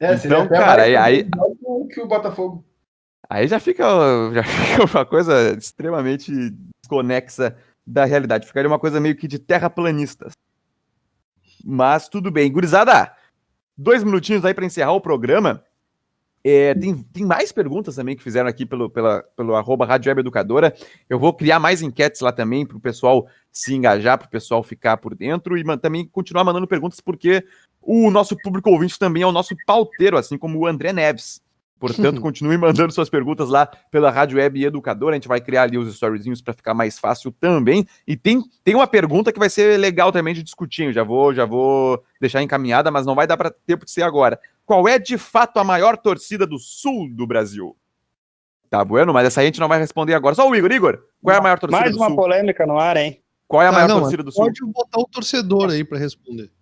C: É,
A: Então, cara, aí-
C: mundial que o Botafogo.
A: Aí já fica, já fica uma coisa extremamente desconexa da realidade. Ficaria uma coisa meio que de terraplanistas. Mas tudo bem. Gurizada, dois minutinhos aí para encerrar o programa. É, tem, tem mais perguntas também que fizeram aqui pelo, pela, pelo arroba Rádio Web Educadora. Eu vou criar mais enquetes lá também para o pessoal se engajar, para o pessoal ficar por dentro e também continuar mandando perguntas, porque o nosso público ouvinte também é o nosso pauteiro, assim como o André Neves. Portanto, continue mandando suas perguntas lá pela Rádio Web Educadora. A gente vai criar ali os storyzinhos para ficar mais fácil também. E tem, tem uma pergunta que vai ser legal também de discutir. Eu já vou, já vou deixar encaminhada, mas não vai dar para tempo de ser agora. Qual é de fato a maior torcida do sul do Brasil? Tá bueno, mas essa aí a gente não vai responder agora. Só o Igor, Igor, qual é a maior torcida
D: Mais
A: do
D: uma
A: sul?
D: polêmica no ar, hein?
A: Qual é a
B: Ah,
A: maior
B: não,
A: torcida do sul?
B: Pode botar o torcedor aí para responder.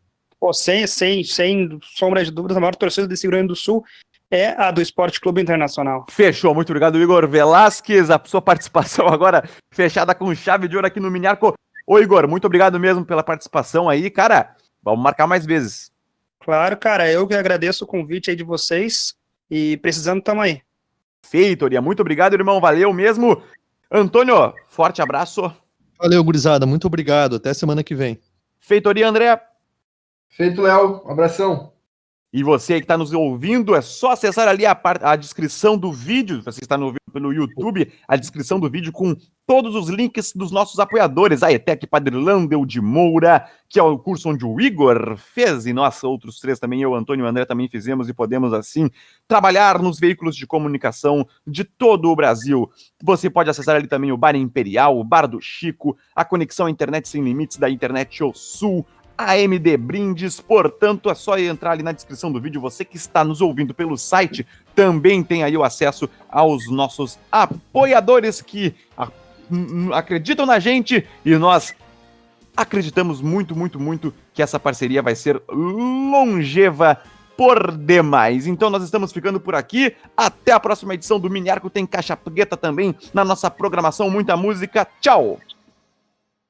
D: Pô, sem, sem, sem sombra de dúvidas, a maior torcida desse Rio Grande do Sul é a do Esporte Clube Internacional.
A: Fechou, muito obrigado, Igor Velasquez. A sua participação agora fechada com chave de ouro aqui no Minharco. Ô, Igor, muito obrigado mesmo pela participação aí, cara. Vamos marcar mais vezes.
D: Claro, cara, eu que agradeço o convite aí de vocês e precisando tamo aí.
A: Feitoria, muito obrigado, irmão. Valeu mesmo. Antônio, forte abraço.
B: Valeu, gurizada. Muito obrigado. Até semana que vem.
A: Feitoria, André.
C: Feito, Léo. Um abração.
A: E você que está nos ouvindo, é só acessar ali a, a descrição do vídeo. Você está nos ouvindo pelo YouTube, a descrição do vídeo com todos os links dos nossos apoiadores. A ETEC Padre Landel de Moura, que é o curso onde o Igor fez, e nós outros três também, eu, Antônio e André também fizemos, e podemos assim trabalhar nos veículos de comunicação de todo o Brasil. Você pode acessar ali também o Bar Imperial, o Bar do Chico, a conexão à internet sem limites da Internet O Sul, AMD Brindes, portanto é só entrar ali na descrição do vídeo. Você que está nos ouvindo pelo site também tem aí o acesso aos nossos apoiadores que acreditam na gente e nós acreditamos muito, muito, muito que essa parceria vai ser longeva por demais. Então nós estamos ficando por aqui. Até a próxima edição do Mini Arco. Tem caixa preta também na nossa programação. Muita música. Tchau!